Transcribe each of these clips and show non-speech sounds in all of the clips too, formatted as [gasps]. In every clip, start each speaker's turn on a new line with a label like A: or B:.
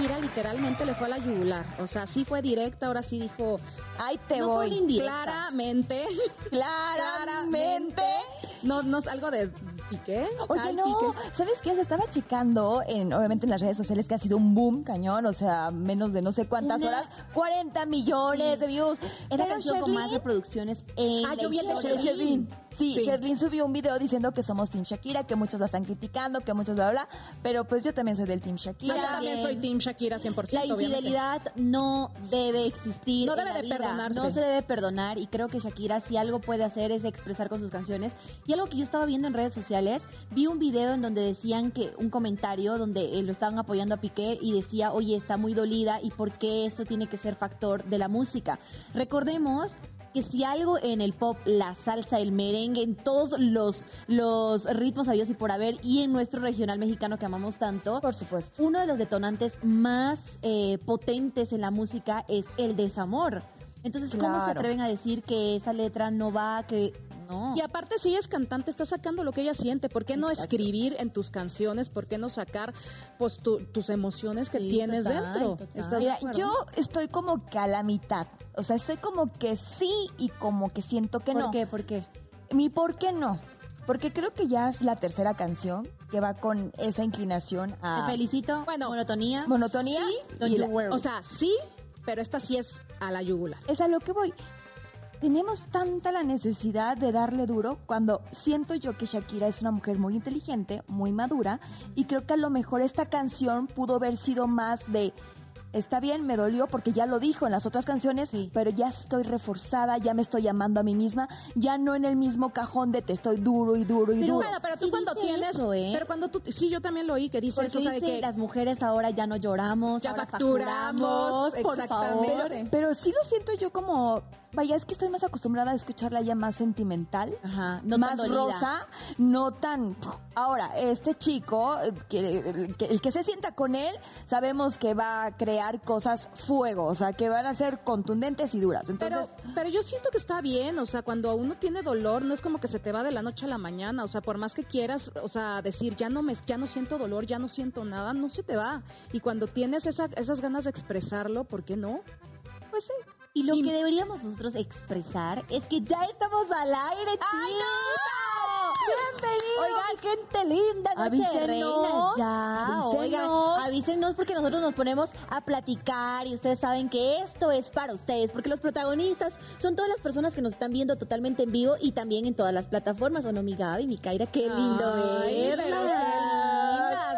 A: Shakira literalmente le fue a la yugular. O sea, sí fue directa, ahora sí dijo,
B: Ahí te
A: no fue
B: voy.
A: indirecta. claramente, [laughs]
B: Claramente.
A: no, no es algo de piqué.
B: Oye, no,
A: piqué.
B: ¿sabes qué? Se estaba checando, en, obviamente en las redes sociales, que ha sido un boom cañón, o sea, menos de no sé cuántas
C: Una-
B: horas, 40 millones de views.
C: Es la canción con
B: Sherlyn-
C: más reproducciones en
A: Ah,
C: la
A: yo vi el de. Sherlyn.
B: Sí,
A: Sí.
B: Sherlyn subió un video diciendo que somos Team Shakira, que muchos la están criticando, que muchos bla, bla, bla, pero pues yo también soy del Team
A: No,
B: Shakira.
A: yo también soy Team Shakira 100%.
C: La
A: obviamente.
C: infidelidad no debe existir.
A: No
C: en
A: debe
C: la
A: de
C: vida.
A: perdonarse.
C: No se debe perdonar y creo que Shakira si algo puede hacer es expresar con sus canciones. Y algo que yo estaba viendo en redes sociales, vi un video en donde decían que un comentario donde eh, lo estaban apoyando a Piqué y decía, oye, está muy dolida y por qué eso tiene que ser factor de la música. Recordemos que si algo en el pop, la salsa, el merengue, en todos los, los ritmos habidos y por haber, y en nuestro regional mexicano que amamos tanto,
B: Por supuesto.
C: uno de los detonantes más eh, potentes en la música es el desamor. Entonces, ¿cómo se atreven a decir que esa letra no va, que no?
A: Y aparte, si es cantante, está sacando lo que ella siente. ¿Por qué no
C: Exacto.
A: escribir en tus canciones? ¿Por qué no sacar pues tu- tus emociones que
C: Sí,
A: tienes
C: total,
A: dentro?
C: total.
A: ¿Estás de
B: Mira, yo estoy como que a la mitad. O sea, estoy como que sí y como que siento que
C: ¿Por
B: no.
C: qué? ¿Por qué?
B: Mi por qué no. Porque creo que ya es la tercera canción que va con esa inclinación a
C: Te felicito.
A: Bueno,
C: monotonía.
B: monotonía. Y la-
C: worry.
A: O sea, sí, pero esta sí es a la yugular.
B: es a lo que voy. Tenemos tanta la necesidad de darle duro cuando siento yo que Shakira es una mujer muy inteligente, muy madura y creo que a lo mejor esta canción pudo haber sido más de está bien, me dolió porque ya lo dijo en las otras canciones, pero ya estoy reforzada, ya me estoy amando a mí misma, ya no en el mismo cajón de te estoy duro y duro y
A: Pero,
B: duro.
A: pero tú
C: Sí
A: cuando tienes,
C: eso, ¿eh?
A: pero cuando tú, sí, yo también lo oí que dice
C: Porque
A: eso, o sea, de
C: dice,
A: que
C: las mujeres ahora ya no lloramos,
A: Ya
C: ahora
A: facturamos,
C: facturamos, por
A: exactamente.
C: favor.
B: Pero, pero sí lo siento yo como, vaya, es que estoy más acostumbrada a escucharla ya más sentimental.
C: Ajá, no
B: más rosa, no tan... Ahora, este chico, que, el, que, el que se sienta con él, sabemos que va a crear cosas fuego, o sea, que van a ser contundentes y duras. Entonces,
A: Pero, pero yo siento que está bien, o sea, cuando uno tiene dolor, no es como que se te va de la noche a la mañana, o sea, por más que quieras, o sea, decir, ya no me, ya no siento dolor, ya no siento nada, no se te va. Y cuando tienes esa, esas ganas de expresarlo, ¿por qué no? Pues sí.
C: Y lo
A: Y-
C: que deberíamos nosotros expresar es que ya estamos al aire, chicos. ¡Bienvenidos! Oigan, gente linda, noche de
B: Avísenos.
C: reinas. Ya,
B: Avísenos.
C: oigan, avísenos porque nosotros nos ponemos a platicar y ustedes saben que esto es para ustedes, porque los protagonistas son todas las personas que nos están viendo totalmente en vivo y también en todas las plataformas. ¿O no, mi Gaby, mi Kaira? Qué lindo
A: Ay,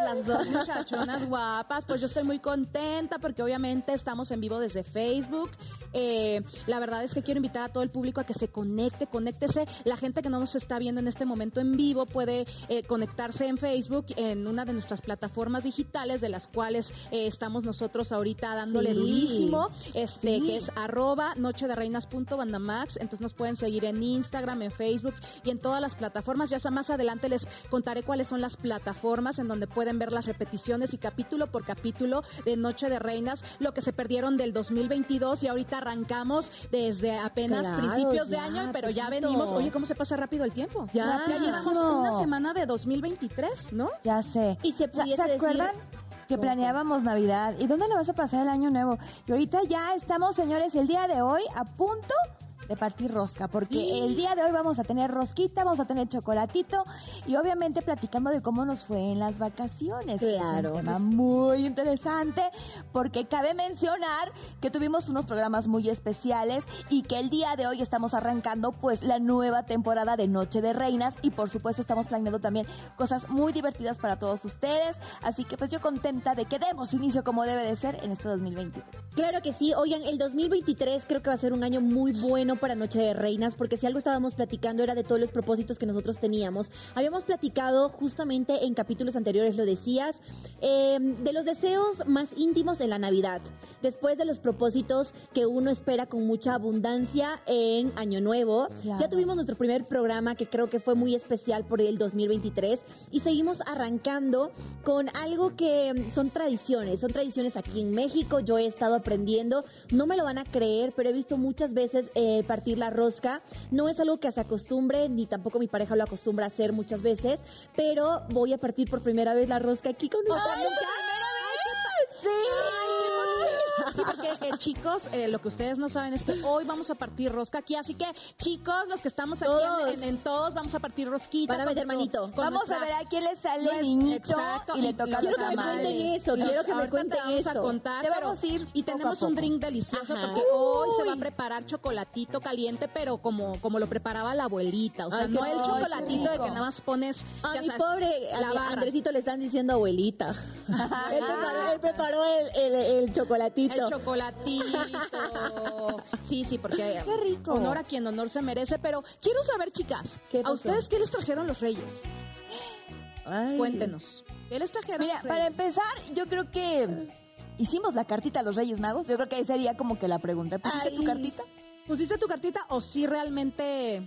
A: las dos [laughs] muchachonas guapas. Pues yo estoy muy contenta porque obviamente estamos en vivo desde Facebook. Eh, la verdad es que quiero invitar a todo el público a que se conecte, conéctese. La gente que no nos está viendo en este momento en vivo puede eh, conectarse en Facebook en una de nuestras plataformas digitales de las cuales eh, estamos nosotros ahorita dándole
C: Sí.
A: durísimo, este
C: Sí.
A: que es arroba noche de reinas.bandamax. Entonces nos pueden seguir en Instagram, en Facebook y en todas las plataformas. Ya más adelante les contaré cuáles son las plataformas en donde pueden ver las repeticiones y capítulo por capítulo de Noche de Reinas, lo que se perdieron del 2022 y ahorita arrancamos desde apenas
C: Claro,
A: principios de año, pero ya venimos. Oye, ¿cómo se pasa rápido el tiempo?
C: Ya.
A: ya llevamos una semana de 2023, ¿no?
B: ya sé.
C: Y se
B: ¿Se-
C: pudiese
B: ¿Se
C: decir-
B: acuerdan? Que planeábamos Navidad. ¿Y dónde le vas a pasar el año nuevo? Y ahorita ya estamos, señores, el día de hoy a punto de partir rosca, porque el día de hoy vamos a tener rosquita, vamos a tener chocolatito y obviamente platicando de cómo nos fue en las vacaciones. que
C: Claro.
B: Es un tema muy interesante porque cabe mencionar que tuvimos unos programas muy especiales y que el día de hoy estamos arrancando pues la nueva temporada de Noche de Reinas y por supuesto estamos planeando también cosas muy divertidas para todos ustedes, así que pues yo contenta de que demos inicio como debe de ser en este 2020.
C: Claro que sí. Oigan, el 2023 creo que va a ser un año muy bueno para Noche de Reinas, porque si algo estábamos platicando era de todos los propósitos que nosotros teníamos. Habíamos platicado justamente en capítulos anteriores, lo decías, eh, de los deseos más íntimos en la Navidad. Después de los propósitos que uno espera con mucha abundancia en Año Nuevo.
B: Claro.
C: Ya tuvimos nuestro primer programa que creo que fue muy especial por el 2023 y seguimos arrancando con algo que mm, son tradiciones, son tradiciones aquí en México, yo he estado aprendiendo, no me lo van a creer, pero he visto muchas veces eh, partir la rosca, no es algo que se acostumbre, ni tampoco mi pareja lo acostumbra a hacer muchas veces, pero voy a partir por primera vez la rosca aquí con nuestra amiga.
A: Sí, porque eh, chicos, eh, lo que ustedes no saben es que hoy vamos a partir rosca aquí, así que chicos, los que estamos aquí
C: Todos.
A: en, en- en todos, vamos a partir rosquita.
C: Van a meter manito.
B: Vamos
A: nuestra-
B: a ver a quién le sale el niñito
A: exacto,
B: y le toca
C: Quiero que me cuenten eso,
A: Los-
C: quiero que me cuenten
A: te vamos a
C: eso.
A: contar,
B: Te
A: pero-
B: vamos a ir
A: y
B: a
A: tenemos un drink delicioso
C: Ajá.
A: porque hoy se va a preparar chocolatito caliente, pero como, como lo preparaba la abuelita. O sea,
C: Ay,
A: no el chocolatito de que nada más pones,
C: A
A: ya
C: mi
A: sabes,
C: pobre a
A: la barra.
C: Andresito le están diciendo abuelita. [laughs] él, preparó, él preparó el, el- el chocolatito.
A: El chocolatito. Sí, sí, porque
B: Qué rico.
A: honor a quien honor se merece. Pero quiero saber, chicas,
C: ¿Qué
A: ¿a ustedes qué les trajeron los reyes?
C: Ay.
A: Cuéntenos. ¿Qué les trajeron
B: Mira,
A: los
B: para
A: reyes?
B: empezar, yo creo que hicimos la cartita a los Reyes Magos. Yo creo que ahí sería como que la pregunta. ¿Pusiste
C: Ay.
B: tu cartita?
A: ¿Pusiste tu cartita o sí realmente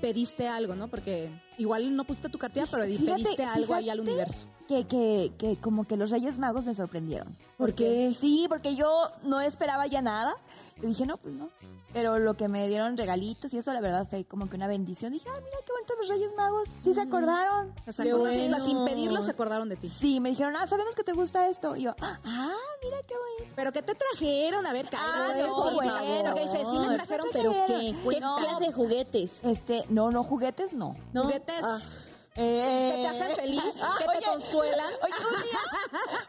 A: pediste algo, no? Porque igual no pusiste tu cartita, pero
B: Fíjate,
A: pediste algo ahí al universo.
B: Que, que, que como que los Reyes Magos me sorprendieron.
C: ¿Por qué?
B: Sí, porque yo no esperaba ya nada. Yo dije, no, pues no. Pero lo que me dieron regalitos y eso, la verdad, fue como que una bendición. Dije, ay, mira qué bonitos los Reyes Magos. Sí se acordaron.
A: O sea, o sea, sin pedirlo se acordaron de ti.
B: Sí, me dijeron, ah, sabemos que te gusta esto. Y yo, ah, mira qué bonito.
A: ¿Pero qué te trajeron? A ver,
B: Ah, no,
A: sí,
B: bueno.
A: Porque dice, sí me trajeron, pero ¿qué?
C: ¿Qué clase de juguetes?
B: Este, no, no, juguetes no.
C: ¿No?
A: Juguetes
C: Ah.
A: Que te hacen feliz, que te
B: Oye,
A: consuelan.
B: Oye, un día,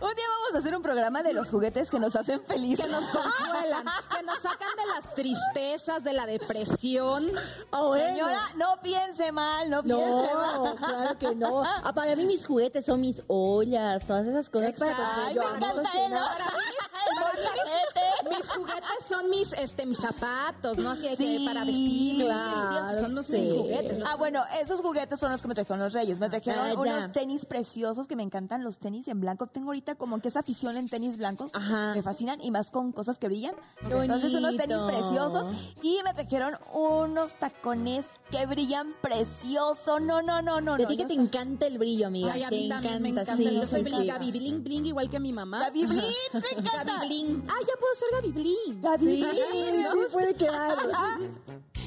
B: un día vamos a hacer un programa de los juguetes que nos hacen felices.
A: que nos consuelan, que nos sacan de las tristezas, de la depresión.
C: Bueno.
B: Señora, no piense mal, no piense
C: No,
B: mal.
C: claro que no. Ah, para mí mis juguetes son mis ollas, todas esas cosas para
A: Exacto.
C: que yo
B: me encanta.
A: Para para mis, juguetes son mis, este, mis zapatos, ¿no? Así que
B: Sí,
A: para vestir,
C: claro,
A: son
C: sí.
A: mis juguetes. ¿no?
B: Ah, bueno, esos juguetes son los que me trajeron los reyes. Me trajeron
C: Ah,
B: unos tenis preciosos que me encantan, los tenis en blanco. Tengo ahorita como que esa afición en tenis blancos.
C: Ajá.
B: Me fascinan y más con cosas que brillan.
C: Qué
B: Entonces unos
C: bonito.
B: tenis preciosos. Y me trajeron unos tacones que brillan precioso. No, no, no, no.
C: De
B: no,
C: ti que te encanta el brillo, amiga.
A: Ay, a
C: te
A: mí también me
C: encanta, sí,
A: Yo soy
C: sí,
A: bling,
C: sí.
A: Gaby Bling Bling, igual que mi mamá.
B: Gaby Blin, me encanta.
A: Gaby Bling. [laughs] Ah, ya puedo ser Gaby Bling.
B: Gaby
C: Sí,
B: Blin.
C: sí [laughs] puede quedar.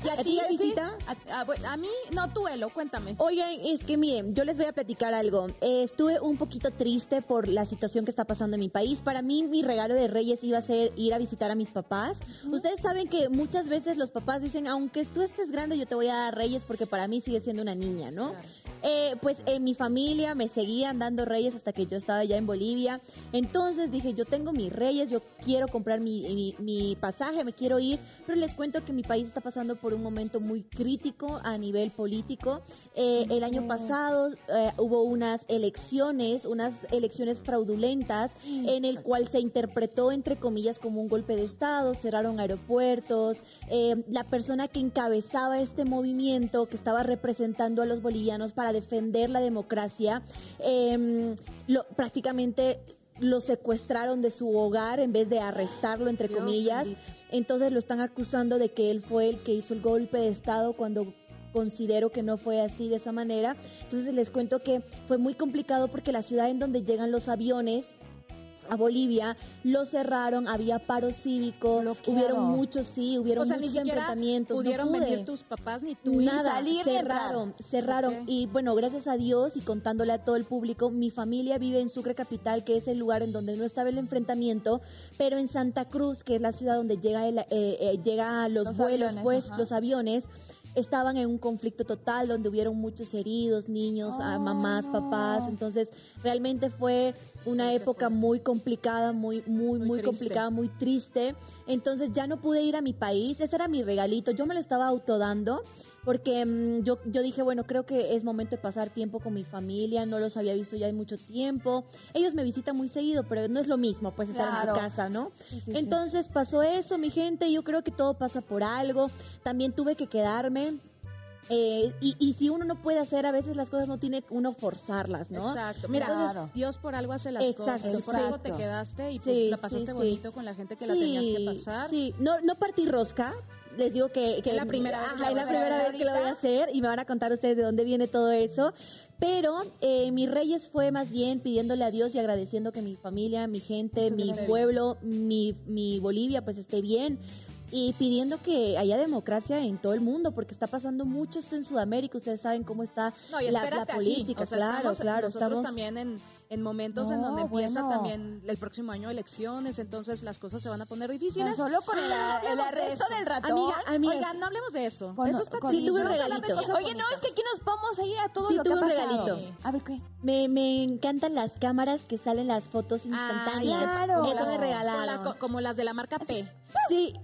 A: ¿Y a
C: ¿A ti, Gabycita?
A: A, a- bueno, a mí, no, tú, Elo, cuéntame.
C: Oigan, es que miren, yo les voy a platicar algo. Eh, estuve un poquito triste por la situación que está pasando en mi país. Para mí, mi regalo de Reyes iba a ser ir a visitar a mis papás. Ustedes saben que muchas veces los papás dicen, aunque tú estés grande, yo te voy a dar Reyes porque para mí sigue siendo una niña, ¿no?
A: Claro.
C: Eh, pues en mi familia me seguían dando Reyes hasta que yo estaba ya en Bolivia. Entonces dije, yo tengo mis Reyes, yo quiero comprar mi, mi- mi pasaje, me quiero ir. Pero les cuento que mi país está pasando por un momento muy crítico a nivel político. Eh, el año pasado eh, hubo unas elecciones, unas elecciones fraudulentas, en el cual se interpretó, entre comillas, como un golpe de Estado, cerraron aeropuertos. Eh, la persona que encabezaba este movimiento, que estaba representando a los bolivianos para defender la democracia, lo, prácticamente lo secuestraron de su hogar en vez de arrestarlo, entre
A: Dios
C: comillas.
A: bendito.
C: Entonces lo están acusando de que él fue el que hizo el golpe de Estado cuando considero que no fue así de esa manera. Entonces les cuento que fue muy complicado porque la ciudad en donde llegan los aviones a Bolivia lo cerraron, había paro cívico,
B: Bloqueado.
C: hubieron muchos, sí, hubieron
A: o sea, ni
C: muchos
A: siquiera
C: enfrentamientos. no
A: pudieron
C: pude.
A: venir tus papás ni tú.
C: Nada,
B: salir ni
C: cerraron, cerraron.
A: Ok.
C: Y bueno, gracias a Dios y contándole a todo el público, mi familia vive en Sucre Capital, que es el lugar en donde no estaba el enfrentamiento, pero en Santa Cruz, que es la ciudad donde llega, el, eh, eh, llega los,
B: Los
C: vuelos,
B: aviones,
C: pues,
B: ajá.
C: los aviones, estaban en un conflicto total donde hubieron muchos heridos, niños, a mamás, papás. Entonces, realmente fue una época muy complicada, muy, muy,
A: Muy
C: muy, complicada, muy triste. Entonces, ya no pude ir a mi país. Ese era mi regalito. Yo me lo estaba autodando. Porque mm, yo, yo dije, bueno, creo que es momento de pasar tiempo con mi familia, no los había visto ya en mucho tiempo. Ellos me visitan muy seguido, pero no es lo mismo, pues estar en tu casa, ¿no?
B: Sí, sí, sí.
C: Entonces pasó eso, mi gente, yo creo que todo pasa por algo. También tuve que quedarme. Eh, y, y si uno no puede hacer, a veces las cosas no tiene uno forzarlas, ¿no?
A: Exacto. Mira,
B: Claro.
A: Dios por algo hace las
C: Exacto,
A: cosas. Y por algo te
B: exacto.
A: quedaste y pues
C: Sí,
A: la pasaste
C: sí, sí.
A: bonito con la gente que la tenías que pasar.
C: Sí, no, no partí rosca. Les digo que, que
A: Es la primera vez
C: Ajá, es la
A: vas a
C: primera vez que lo voy a hacer y me van a contar ustedes de dónde viene todo eso. Pero eh, mi Reyes fue más bien pidiéndole a Dios y agradeciendo que mi familia, mi gente, mi pueblo, mi, mi Bolivia pues esté bien. Y pidiendo que haya democracia en todo el mundo, porque está pasando mucho esto en Sudamérica. Ustedes saben cómo está
A: No, y
C: la, la política,
A: O sea,
C: claro,
A: estamos
C: claro.
A: Nosotros
C: Estamos
A: también en, en momentos en donde empieza
B: bueno.
A: también el próximo año elecciones, entonces las cosas se van a poner
B: No
A: difíciles.
B: solo con el,
A: Ah,
B: el
A: de
B: arresto del ratón.
C: Amiga, amiga.
A: Oigan, no hablemos de eso.
B: Con-
A: eso está
B: con-
A: triste.
C: Sí, tuve un regalito.
B: Oye, no, es que aquí nos vamos a ir a todo
C: Sí,
B: lo que
C: tuve
B: ha
C: un regalito.
B: A ver, ¿qué?
C: Me, me encantan las cámaras que salen las fotos instantáneas.
B: claro.
C: Eso me
A: la-
C: regalaron.
A: como las de la marca P.
C: Sí.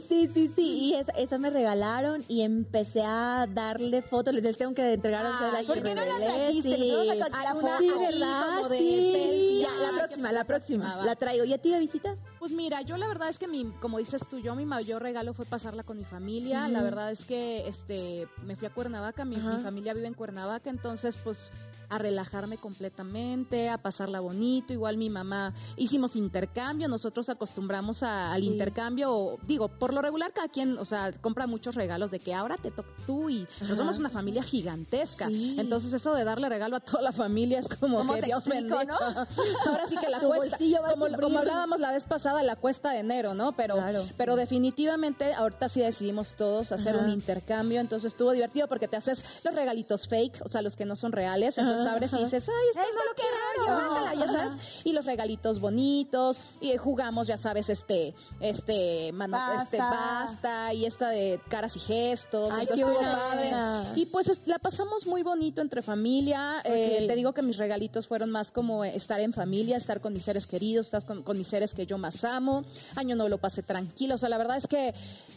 C: Sí, sí, sí. Y esa, esa me regalaron y empecé a darle fotos. Les tengo que entregar
A: Ay,
C: las
A: ¿por qué no
B: las trajiste?
C: sí.
B: Vamos a contar
C: Sí,
A: ahí
C: ¿verdad?
A: como de
C: Sí.
A: selfie.
C: Ya,
A: Ay,
C: la próxima, la próxima.
A: Ah.
C: La traigo. ¿Y a ti de visita?
A: Pues mira, yo la verdad es que mi, como dices tú, yo mi mayor regalo fue pasarla con mi familia. La verdad es que este me fui a Cuernavaca, mi, mi familia vive en Cuernavaca, entonces pues a relajarme completamente, a pasarla bonito. Igual mi mamá hicimos intercambio, nosotros acostumbramos a- al
C: Sí.
A: intercambio, digo, por lo regular cada quien, o sea, compra muchos regalos de que ahora te toca tú y
C: Ajá.
A: nos somos una familia gigantesca.
C: Sí.
A: Entonces eso de darle regalo a toda la familia es como
B: ¿Cómo
A: que
B: te
A: Dios
B: explico,
A: bendiga. [laughs] Ahora sí que la
C: Tu
A: cuesta, como, como hablábamos la vez pasada, la cuesta de enero, ¿no? Pero,
C: Claro.
A: pero definitivamente ahorita sí decidimos todos hacer
C: Ajá.
A: un intercambio, entonces estuvo divertido porque te haces los regalitos fake, o sea, los que no son reales, entonces
C: Ajá,
A: abres y dices, ay, esto no lo quiero yo, guácala", ya sabes, y los regalitos bonitos, y jugamos, ya sabes, este, este, mano,
B: Basta.
A: este, basta, y esta de caras y gestos,
C: Ay,
A: entonces estuvo padre. Y pues es- la pasamos muy bonito entre familia, eh, te digo que mis regalitos fueron más como estar en familia, estar con mis seres queridos, estar con, con mis seres que yo más amo. Año no lo pasé tranquilo. O sea, la verdad es que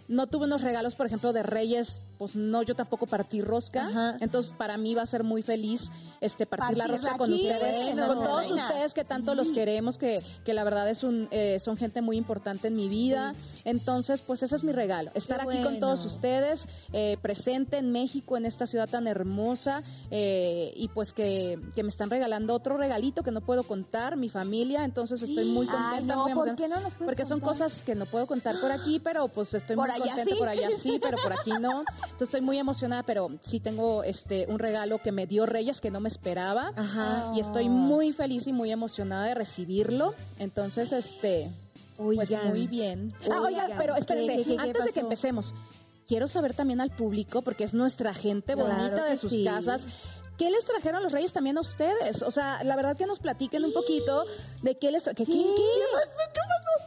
A: no tuve unos regalos, por ejemplo, de Reyes, pues no, yo tampoco partí rosca.
C: Ajá.
A: Entonces, para mí va a ser muy feliz este partir la rosca con
B: aquí,
A: ustedes,
B: bueno,
A: con todos
B: reina.
A: ustedes que tanto los queremos, que, que la verdad es un, eh, son gente muy importante en mi vida. Entonces, pues ese es mi regalo, estar aquí con todos ustedes, eh, presente en México, en esta ciudad tan hermosa, eh, y pues que, que me están regalando otro regalito que no puedo contar, mi familia, entonces estoy muy
B: Ay,
A: contenta,
B: no,
A: muy
B: ¿por qué no nos
A: porque son cosas que no puedo contar por aquí, pero pues estoy
B: Por
A: muy
B: allá
A: contenta,
B: sí.
A: por allá sí, pero por aquí no, entonces estoy muy emocionada, pero sí tengo este un regalo que me dio Reyes que no me esperaba,
C: Ajá.
A: y estoy muy feliz y muy emocionada de recibirlo, entonces este... Pues muy bien. Ah, oigan, pero
C: ¿qué,
A: espérense,
C: qué, qué, qué
A: antes de que empecemos, quiero saber también al público, porque es nuestra gente
C: Claro
A: bonita de sus
C: sí.
A: casas. ¿Qué les trajeron los reyes también a ustedes? O sea, la verdad que nos platiquen un poquito de qué les trajeron. ¿Qué, qué?
C: ¿Qué?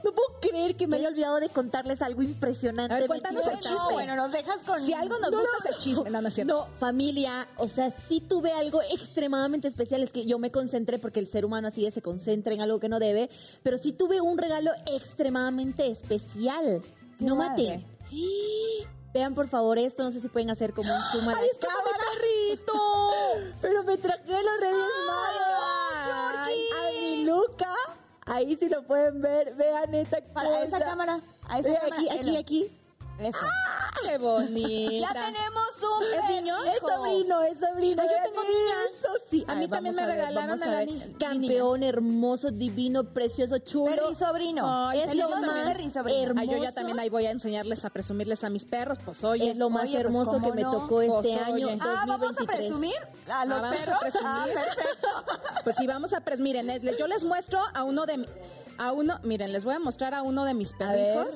C: No puedo creer que me haya olvidado de contarles algo impresionante.
A: A ver, cuéntanos el chisme.
B: No, bueno, nos dejas con...
A: Si algo nos
C: No,
A: gusta
C: no,
A: es el chisme. No, no es cierto.
C: No, familia, o sea, sí tuve algo extremadamente especial, es que yo me concentré porque el ser humano así es, se concentra en algo que no debe, pero sí tuve un regalo extremadamente especial.
B: Qué
C: no mate. [gasps] Vean por favor esto, no sé si pueden hacer como un zoom a
A: ¡Ahí está mi perrito! [laughs]
C: Pero me traje los Reyes
A: Ay,
C: Magos. A mi Luca. Ahí sí lo pueden ver. Vean esa
B: Para esa cámara. A esa cámara.
C: aquí, aquí, aquí.
B: Eso.
A: ¡Qué bonita!
B: Ya tenemos un
A: ¿Es niño?
C: Es sobrino, es sobrino.
A: Ay, yo tengo niña.
C: Eso sí.
A: A mí también me regalaron
C: vamos
A: a la niña-
C: Campeón, hermoso, divino, precioso, chulo.
B: Perri sobrino.
A: Ay,
C: es lo más hermoso.
A: Ay, yo ya también ahí voy a enseñarles a presumirles a mis perros, pues oye.
C: es lo más
B: Oye, pues,
C: hermoso
B: ¿cómo
C: que me
B: no?
C: tocó este
A: Pues,
C: año,
A: oye.
C: 2023.
B: Ah, ¿vamos a presumir a los
A: Ah, vamos a
B: perros?
A: presumir.
B: Ah, perfecto. [laughs]
A: Pues sí, vamos a pres miren, yo les muestro a uno de a uno, miren, les voy a mostrar a uno de mis
C: A ver.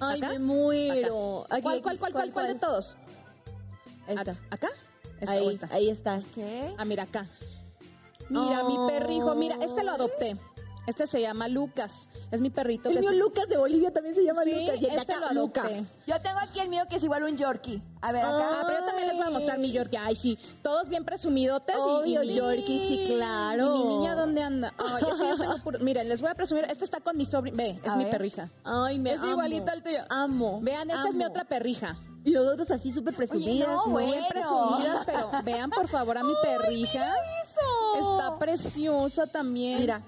C: Ay,
A: ¿Acá?
C: me muero. Aquí,
A: ¿Cuál,
C: aquí,
A: cuál, cuál, cuál, cuál de todos?
C: Ahí está.
A: ¿Acá? Esta,
C: Ahí,
A: esta.
C: ahí está.
B: ¿Qué?
A: Ah, mira acá. Mira, mi perrijo, mira, este lo adopté. Este se llama Lucas. Es mi perrito
C: El
A: que
C: mío
A: es-
C: Lucas de Bolivia también se llama
A: Sí,
C: Lucas. Y el de
A: este
C: acá,
A: lo
C: Luca.
B: Yo tengo aquí el mío que es igual un Yorkie. A ver, acá.
A: Ah, pero yo también les voy a mostrar mi Yorkie. Ay, sí, todos bien presumidotes. y-
C: Obvio,
A: y, mi-
C: Yorkie, sí, claro.
A: ¿Y mi niña dónde anda? Ay, es que yo tengo puro- Miren, les voy a presumir. Este está con mi sobrino. Ve, es
B: A
A: mi
B: ver.
A: perrija.
C: Ay, me
A: Es
C: amo.
A: igualito al tuyo.
C: Amo.
A: Vean, esta es mi otra perrija.
C: Y los otros así súper presumidas.
B: no,
C: ¿no?
A: Bien
B: Bueno.
A: presumidas, pero vean por favor a mi perrija. Está preciosa también.
C: Mira.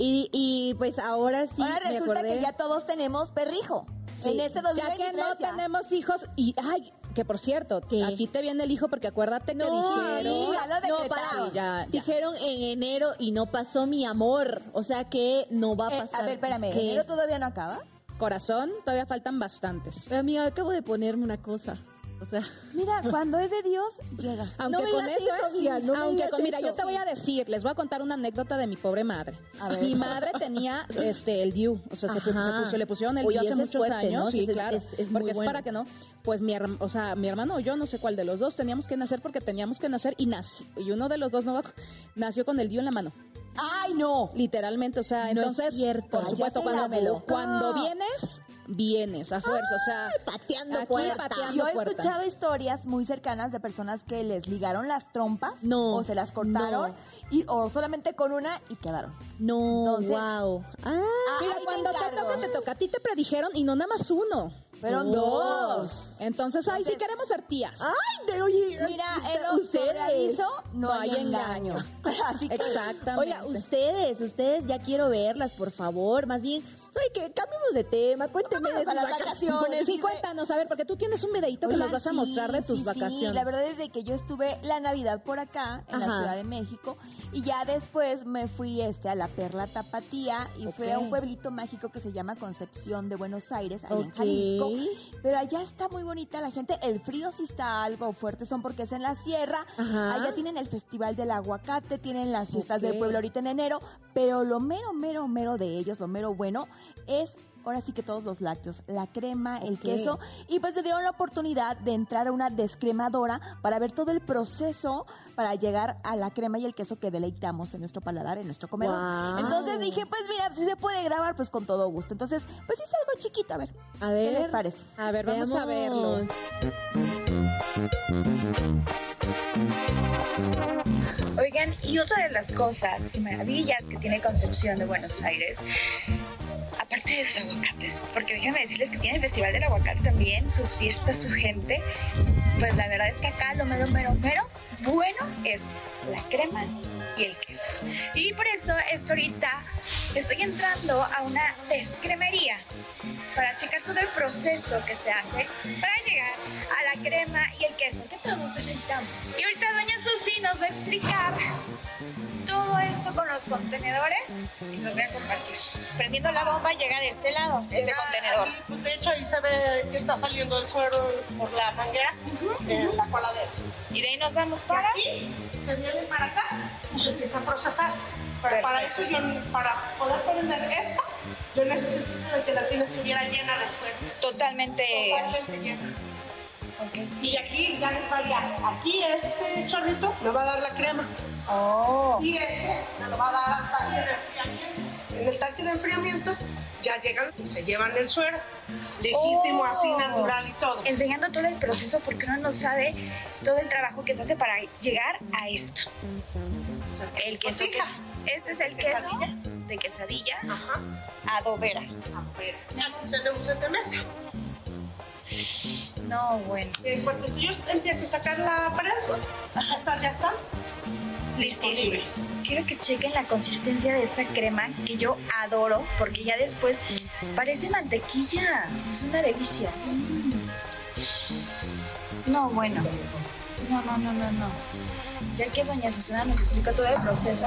C: Y, y pues ahora sí
B: Ahora
C: me
B: resulta
C: acordé.
B: que ya todos tenemos perrijo.
C: Sí.
B: En este 2023
A: Ya que no tenemos hijos y ay, que por cierto,
C: ¿Qué?
A: a ti te viene el hijo porque acuérdate que
C: No,
A: dijeron
B: ya lo
C: no,
B: decretaron.
C: para.
A: Sí, ya, ya.
C: Dijeron en enero y no pasó mi amor. O sea que no va a
B: Eh,
C: pasar.
B: a ver, espérame.
C: ¿Qué?
B: ¿Enero todavía no acaba?
A: corazón, todavía faltan bastantes.
C: Amiga, acabo de ponerme una cosa. O sea, [laughs]
B: Mira, cuando es de Dios, llega. [laughs]
A: Aunque con eso,
C: eso,
A: aunque con, mira,
C: eso.
A: yo te voy a decir, les voy a contar una anécdota de mi pobre madre.
B: A ver.
A: Mi madre tenía este el DIU, o sea, se, se puso- le pusieron el
C: Oye,
A: DIU hace muchos
C: fuerte,
A: años,
C: ¿no?
A: sí,
C: es-
A: claro,
C: es- es muy
A: porque es
C: bueno.
A: para que no, pues mi, herm- o sea, mi hermano o yo, no sé cuál de los dos, teníamos que nacer porque teníamos que nacer y nací, y uno de los dos no va- nació con el DIU en la mano.
B: ¡Ay, no!
A: Literalmente, o sea,
C: No es
A: entonces,
C: cierto.
A: por supuesto, cuando, cuando vienes, vienes a fuerza, o sea,
C: pateando
A: aquí
C: puerta.
A: pateando
B: Yo he escuchado historias muy cercanas de personas que les ligaron las trompas
C: No,
B: o se las cortaron
C: no.
B: y o solamente con una y quedaron.
C: No,
B: Entonces-
C: wow. Ah,
A: Mira,
B: Ahí te
A: cuando te toca, te toca. A ti te predijeron y no nada más uno.
B: Fueron dos.
A: Entonces, ay, sí queremos ser tías.
C: Ay, de oye,
B: Mira, en no,
A: No
B: hay
A: hay
B: engaño. [laughs] Así que
A: Exactamente.
C: Oiga, ustedes, ustedes, ya quiero verlas, por favor. Más bien, ¿sabe qué? Cambiemos de tema. Cuéntenme de sus
B: las vacaciones.
A: Sí, cuéntanos, a ver, porque tú tienes un videito que nos vas a mostrar de tus
B: sí,
A: vacaciones.
B: Sí, la verdad es de que yo estuve la Navidad por acá, en la. Ciudad de México, y ya después me fui este a la Perla Tapatía y fui a un pueblito mágico que se llama Concepción de Buenos Aires, ahí en
C: Ok.
B: Pero allá está muy bonita la gente, el frío sí está algo fuerte, son porque es en la sierra.
C: Ajá.
B: Allá tienen el Festival del Aguacate, tienen las fiestas del pueblo ahorita en enero, pero lo mero, mero, mero de ellos, lo mero bueno, es ahora sí que todos los lácteos, la crema, el queso, y pues le dieron la oportunidad de entrar a una descremadora para ver todo el proceso para llegar a la crema y el queso que deleitamos en nuestro paladar, en nuestro comedor. Entonces dije, pues mira, si se puede grabar, pues con todo gusto. Entonces, pues hice algo chiquito, a ver.
C: A ver.
B: ¿Qué les parece?
A: A ver, vamos a verlo.
D: Oigan, y otra de las cosas y maravillas que tiene Concepción de Buenos Aires, aparte de sus aguacates, porque déjenme decirles que tiene el Festival del Aguacate también, sus fiestas, su gente, pues la verdad es que acá lo mero, mero, mero bueno es la crema y el queso. Y por eso es que ahorita estoy entrando a una descremería para checar todo el proceso que se hace para llegar a la crema y el queso que todos necesitamos. Y ahorita doña Susi nos va a explicar todo esto con los contenedores y se los voy a compartir. Prendiendo la bomba llega de este lado, este
E: Llega
D: contenedor.
E: aquí, pues, de hecho, ahí se ve que está saliendo el suero por la manguera en la coladera.
D: Y de ahí nos vamos
E: Y
D: para...
E: aquí se viene para acá y se empieza a procesar. Pero para eso, yo, para poder prender esta, yo necesito que la tienes estuviera llena de suero.
D: Totalmente...
E: Totalmente llena. Y aquí ya les varía. Aquí este chorrito me va a dar la crema.
D: Oh.
E: Y este me lo va a dar al tanque de enfriamiento. En el tanque de enfriamiento ya llegan y se llevan el suero. Legítimo,
D: Oh.
E: así, natural y todo.
D: Enseñando todo el proceso porque uno no sabe todo el trabajo que se hace para llegar a esto. El queso que. Este es el queso de quesadilla
E: Ajá.
D: adobera.
E: A ver, tenemos el de mesa.
D: No, bueno.
E: En cuanto yo empiece a sacar la prensa, estas ya están.
D: Listísimas. Quiero que chequen la consistencia de esta crema que yo adoro porque ya después parece mantequilla. Es una delicia. Mm. No, bueno. No, no, no, no, no. Ya que doña Susana nos explicó todo el proceso,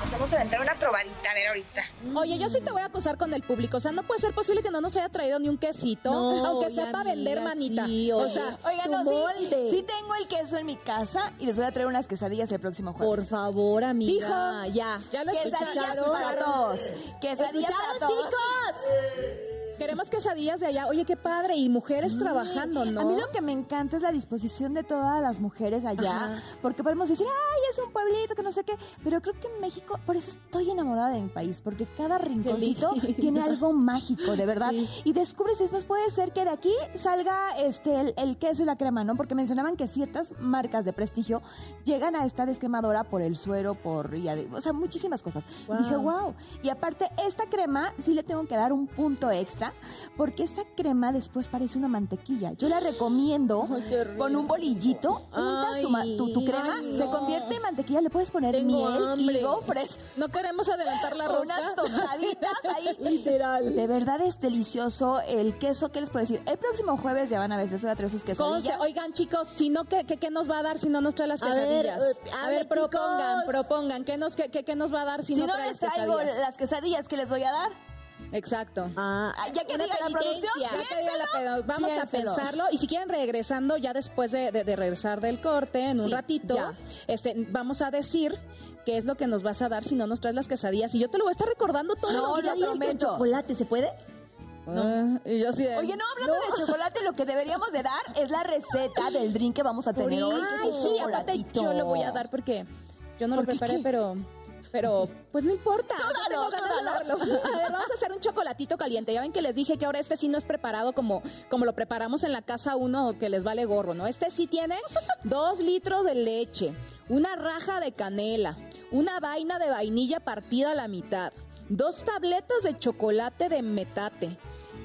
D: nos vamos a aventar una probadita, a ver ahorita.
A: Oye, yo sí te voy a acusar con el público. O sea, no puede ser posible que no nos haya traído ni un quesito,
C: No, [laughs]
A: aunque sepa
C: amiga,
A: vender, manita.
C: sí,
A: o sea,
B: Oigan,
C: Tu
B: no, sí,
C: molde.
B: sí tengo el queso en mi casa y les voy a traer unas quesadillas el próximo jueves.
C: Por favor, amiga.
A: Dijo.
C: Ya.
A: ya lo
B: Quesadillas
A: escucharon.
B: para todos. Quesadillas para
C: ¿Escucharon,
B: todos.
C: chicos?
A: Queremos quesadillas de allá. Oye, qué padre. Y mujeres
B: Sí.
A: trabajando, ¿no?
B: A mí lo que me encanta es la disposición de todas las mujeres allá,
C: Ajá.
B: porque podemos decir, ay, es un pueblito que no sé qué, pero creo que en México, por eso estoy enamorada de mi país, porque cada rinconcito tiene algo mágico, de verdad.
C: Sí.
B: Y descubres, es, no puede ser que de aquí salga este el, el queso y la crema, ¿no? Porque mencionaban que ciertas marcas de prestigio llegan a esta descremadora por el suero, por, o sea, muchísimas cosas. Y dije, wow. Y aparte, esta crema sí le tengo que dar un punto extra, porque esa crema después parece una mantequilla. Yo la recomiendo [gasps]
A: Ay,
B: con un bolillito, untas tu, crema,
A: ay,
B: se
A: no.
B: convierte en mantequilla, le puedes poner
C: Tengo
B: miel
C: hambre.
B: y gofres.
A: No queremos adelantar la
B: Unas
A: rosca.
B: tostaditas ahí. [laughs]
C: Literal.
B: De verdad es delicioso el queso, ¿qué les puedo decir? El próximo jueves ya van a ver, les voy a traer sus
A: Conste,
B: quesadillas.
A: oigan chicos, si no, ¿qué, qué, qué nos va a dar si no nos trae las
C: A ver,
A: quesadillas?
C: eh,
A: a
C: a
A: ver,
C: ver,
A: propongan, propongan, ¿qué nos, qué, qué- qué nos va a dar si,
B: si
A: no,
B: no
A: trae
B: les
A: las
B: traigo
A: quesadillas?
B: las quesadillas que les voy a dar,
A: Exacto.
C: Ah,
B: Ah, ya que diga la producción.
A: Ya te digo la pedo- Vamos a pensarlo y si quieren regresando ya después de, de- de regresar del corte en un
C: Sí,
A: ratito,
C: ya.
A: este vamos a decir qué es lo que nos vas a dar si no nos traes las quesadillas y yo te lo voy a estar recordando todo.
B: No,
A: lo que
B: lo
C: chocolate, ¿se puede?
A: Ah, y yo así de-
B: Oye, no, hablando de chocolate, lo que deberíamos de dar es la receta del drink que vamos a tener hoy.
A: Ay,
B: que es
A: sí, aparte yo lo voy a dar porque yo no lo
B: ¿Por qué
A: preparé,
B: qué?
A: pero pero pues no importa. Tengo. [laughs] A ver, vamos a hacer un chocolatito caliente. Ya ven que les dije que ahora este sí no es preparado como, como lo preparamos en la casa uno que les vale gorro, ¿no? Este sí tiene [laughs] dos litros de leche, una raja de canela, una vaina de vainilla partida a la mitad, dos tabletas de chocolate de metate.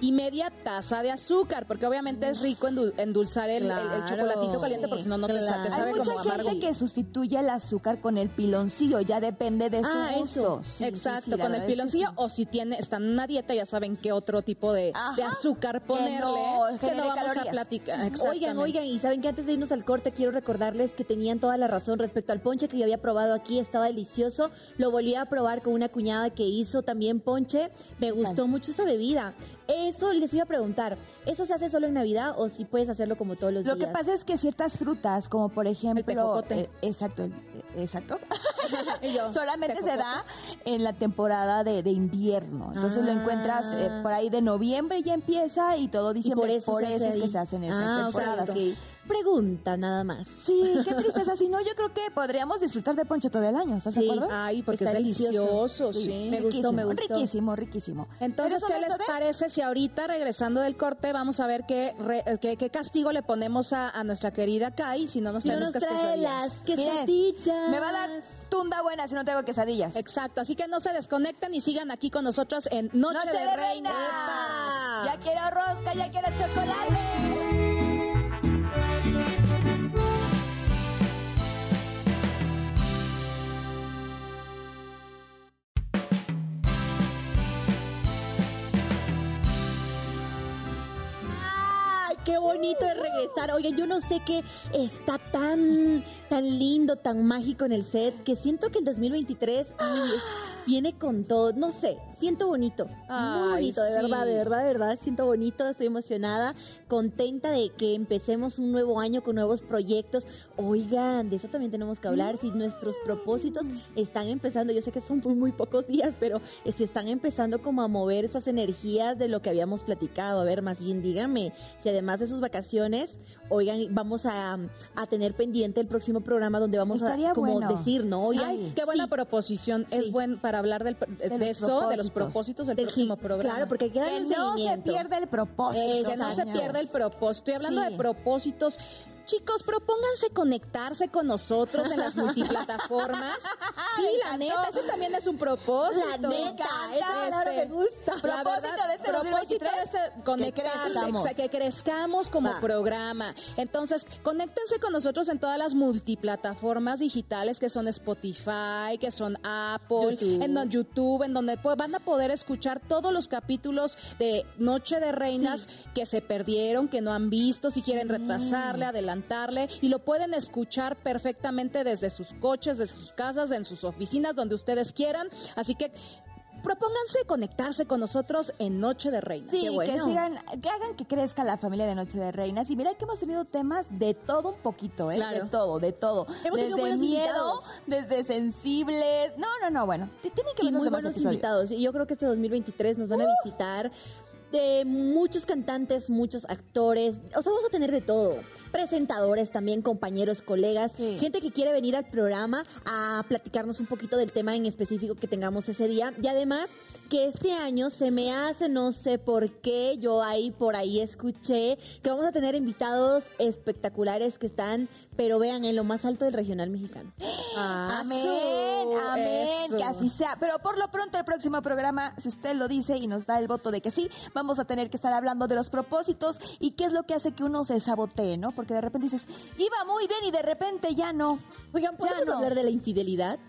A: Y media taza de azúcar, porque obviamente es rico endul- endulzar el, el- el
C: Claro,
A: chocolatito caliente, porque si no, no te, sa- te
C: claro.
A: sabe
B: Hay mucha
A: como amargo.
B: gente que sustituye el azúcar con el piloncillo, ya depende de su
C: Ah,
B: gusto.
C: eso.
B: Sí,
A: Exacto,
B: sí,
A: con el
B: que
A: piloncillo o si tiene están en una dieta ya saben qué otro tipo de, azúcar
B: que
A: ponerle
B: no
A: que no vamos a
B: calorías.
A: platicar.
C: Oigan, oigan, y saben que antes de irnos al corte quiero recordarles que tenían toda la razón respecto al ponche que yo había probado aquí, estaba delicioso. Lo volví a probar con una cuñada que hizo también ponche. Me gustó mucho esa bebida. Eso les iba a preguntar, ¿eso se hace solo en Navidad o si puedes hacerlo como todos los
B: Lo
C: días?
B: que pasa es que ciertas frutas, como por ejemplo, eh, exacto, eh, exacto, [laughs]
A: yo, [laughs]
B: solamente se da en la temporada de, de invierno. Entonces lo
C: Ah.
B: encuentras eh, por ahí de noviembre ya empieza y todo
C: y
B: diciembre.
C: por eso, se hace
B: es que se hacen esas
C: ah,
B: temporadas.
C: Pregunta nada más.
B: Sí, qué tristeza. Si no, yo creo que podríamos disfrutar de ponche todo el año. ¿Estás
C: Sí.
B: de acuerdo?
A: Ay, porque
C: Está
A: es delicioso, sí.
C: Me gustó, me gustó.
B: Riquísimo, riquísimo.
A: Entonces,
B: ¿Pero
A: ¿qué
B: es
A: les
B: de-
A: parece si ahorita regresando del corte vamos a ver qué, re- qué, qué castigo le ponemos a, a nuestra querida Kai si no nos
C: Si no nos
A: quesadillas?
C: las
B: Miren,
C: quesadillas.
B: Me va a dar tunda buena si no tengo quesadillas.
A: Exacto, así que no se desconecten y sigan aquí con nosotros en Noche,
B: Noche
A: de,
B: de
A: Reinas.
B: Reinas. Ya quiero rosca, ya quiero chocolate.
C: Qué bonito es regresar! Oigan, yo no sé qué está tan, tan lindo, tan mágico en el set, que siento que el 2023 ay, viene con todo. No sé, siento bonito. Muy bonito, de
A: sí.
C: verdad, de verdad, de verdad. Siento bonito, estoy emocionada, contenta de que empecemos un nuevo año con nuevos proyectos. Oigan, de eso también tenemos que hablar. Si nuestros propósitos están empezando, yo sé que son muy, muy pocos días, pero si están empezando como a mover esas energías de lo que habíamos platicado. A ver, más bien díganme, si además de sus vacaciones, oigan, vamos a, a tener pendiente el próximo programa donde vamos
B: Estaría
C: a como
B: bueno.
C: decir, ¿no? Oigan,
A: Ay, qué buena
C: sí.
A: proposición. Es
C: Sí.
A: buen para hablar del, de,
B: De
A: de
B: los
A: eso, de los
B: propósitos.
A: del
C: De-
A: próximo programa.
C: Claro, porque hay que
B: no se pierda el propósito.
A: Eh, que no se pierda el propósito. Estoy hablando
B: Sí.
A: de propósitos. Chicos, propónganse conectarse con nosotros en las multiplataformas. [laughs] Sí, la neta, ese también es un propósito.
C: La neta, esa palabra me gusta.
A: La
B: Propósito de este
A: propósito
B: 2023,
A: de este conectarse, exa- que crezcamos como
C: Va.
A: programa. Entonces, conéctense con nosotros en todas las multiplataformas digitales que son Spotify, que son Apple,
C: YouTube.
A: en YouTube, en donde van a poder escuchar todos los capítulos de Noche de Reinas que se perdieron, que no han visto, si quieren retrasarle, y lo pueden escuchar perfectamente desde sus coches, desde sus casas, en sus oficinas, donde ustedes quieran. Así que propónganse conectarse con nosotros en Noche de Reinas.
B: Sí,
C: bueno.
B: que sigan, que hagan que crezca la familia de Noche de Reinas. Y mira que hemos tenido temas de todo un poquito, ¿eh?
C: Claro.
B: De todo, de todo.
C: Hemos
B: desde miedo,
C: invitados.
B: desde sensibles. No, no, no, bueno. Tienen que ver
C: muy buenos
B: episodios.
C: invitados. Y yo creo que este 2023 nos van a visitar de muchos cantantes, muchos actores. O sea, vamos a tener de todo. Presentadores también, compañeros, colegas,
B: Sí.
C: gente que quiere venir al programa a platicarnos un poquito del tema en específico que tengamos ese día. Y además, que este año se me hace, no sé por qué, yo ahí por ahí escuché que vamos a tener invitados espectaculares que están, pero vean, en lo más alto del regional mexicano.
A: Ah,
B: Amén, amén,
A: eso.
B: que así sea. Pero por lo pronto el próximo programa, si usted lo dice y nos da el voto de que sí, vamos a tener que estar hablando de los propósitos y qué es lo que hace que uno se sabotee, ¿no? Porque de repente dices, iba muy bien y de repente ya no.
C: Oigan, ¿podemos
B: Ya no.
C: hablar de la infidelidad?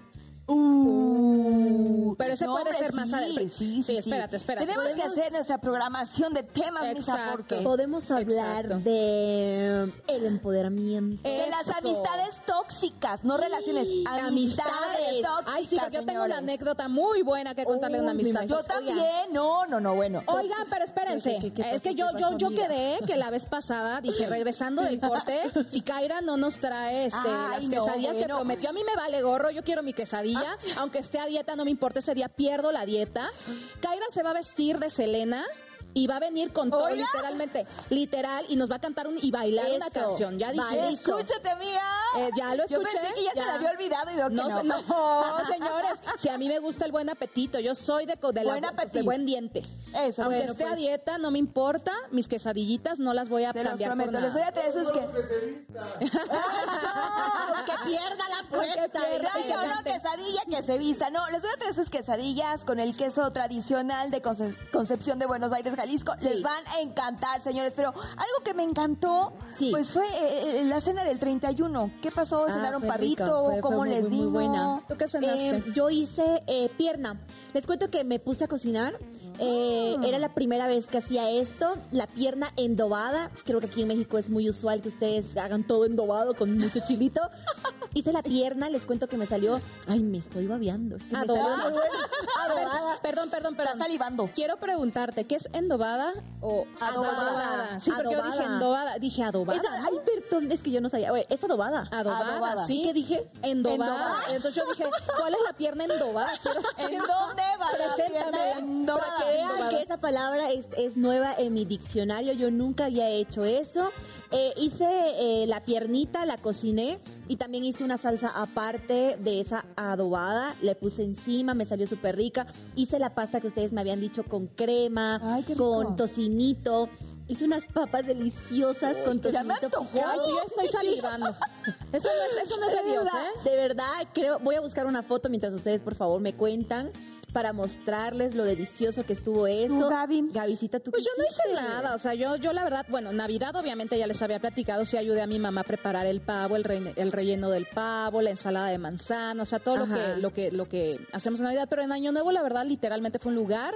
B: Uh,
A: Pero ese puede ser más
B: sí,
A: adelante.
B: Sí, sí,
A: Sí, espérate, espérate.
B: Tenemos que hacer nuestra programación de temas, misa,
A: Exacto.
B: porque
C: Podemos hablar
A: Exacto.
C: de el empoderamiento.
B: de las amistades tóxicas, no relaciones, amistades tóxicas.
A: Ay, sí, porque yo tengo una anécdota muy buena que contarle de una amistad.
B: Yo también, no, no, no, bueno.
A: Oigan, pero espérense.
C: ¿Qué- qué- qué
A: es que yo,
C: ¿Qué
A: yo, yo quedé que la vez pasada dije, regresando del corte, si Kaira no nos trae este,
B: Ay,
A: las
B: no,
A: quesadillas que prometió, a mí me vale gorro, yo quiero mi quesadilla, aunque esté a dieta, no me importa, ese día pierdo la dieta. Kaira se va a vestir de Selena. Y va a venir con todo, literalmente, literal, y nos va a cantar un, y bailar una canción. Ya dije.
B: Escúchate, mía.
A: Eh, ya lo
B: Yo
A: escuché.
B: pensé que ya, se la había olvidado y veo que
A: No,
B: no.
A: se- [laughs] no, señores, si a mí me gusta el buen apetito, yo soy de, de, la-
B: Buen
A: de
B: apetito.
A: buen diente.
B: Eso,
A: Aunque
B: bueno,
A: esté a
B: pues.
A: dieta, no me importa, mis quesadillitas no las voy a
B: Se los
A: cambiar
B: prometo,
A: por
B: les voy
A: nada.
B: a traer esos que... [laughs]
C: que pierda la
A: pierda
B: No, no, quesadilla que se vista. No, les voy a traer sus quesadillas con el queso tradicional de Conce- Concepción de Buenos Aires, Jalisco. Les van a encantar, señores. Pero algo que me encantó,
C: Sí.
B: pues fue eh, eh, la cena del 31. ¿Qué pasó?
C: Ah,
B: ¿Cenaron
C: fue
B: pavito?
C: fue-
B: ¿Cómo
C: fue muy,
B: les
C: muy
B: vino?
C: buena.
A: ¿Tú qué cenaste?
C: Eh, yo hice eh, pierna. Les cuento que me puse a cocinar. Eh. Era la primera vez que hacía esto. La pierna endobada. Creo que aquí en México es muy usual que ustedes hagan todo endobado con mucho chilito. [laughs] Hice la pierna. Les cuento que me salió. Ay, me estoy babeando. Es que me salió
A: Adobada.
C: muy. [laughs] Adobada.
A: Perdón, perdón,
B: Está
A: perdón.
B: salivando.
A: Quiero preguntarte, ¿qué es endobada o
C: Adobada.
A: Sí, porque yo dije endobada, dije adobada.
C: Ay, perdón, es que yo no sabía. Oye, es adobada.
A: Adobada,
B: Adobada.
A: sí.
C: ¿Y qué dije?
A: Endobada.
B: Endobada.
A: Entonces yo dije, ¿cuál es la pierna endobada? [laughs] Quiero-
B: ¿En dónde va la
A: Preséntamela.
B: pierna endobada?
C: Vean que esa palabra es, es nueva en mi diccionario, yo nunca había hecho eso. Eh, hice eh, la piernita, la cociné y también hice una salsa aparte de esa adobada, le puse encima, me salió súper rica. Hice la pasta que ustedes me habían dicho con crema,
B: Ay,
C: con tocinito. Hice unas papas deliciosas con
B: ya me
C: tocinito.
B: antojó.
C: picado.
A: Ay, sí, estoy salivando. Eso no es, eso no es de Dios,
C: verdad,
A: ¿eh?
C: De verdad, creo, voy a buscar una foto mientras ustedes, por favor, me cuentan para mostrarles lo delicioso que estuvo eso.
B: Tú, Gaby.
C: Gavisita, tú
A: Pues yo no hice nada, o sea, yo, yo la verdad, bueno, Navidad obviamente ya les había platicado, sí ayudé a mi mamá a preparar el pavo, el, re- el relleno del pavo, la ensalada de manzana, o sea, todo lo que, lo que, lo que hacemos en Navidad, pero en Año Nuevo la verdad literalmente fue un lugar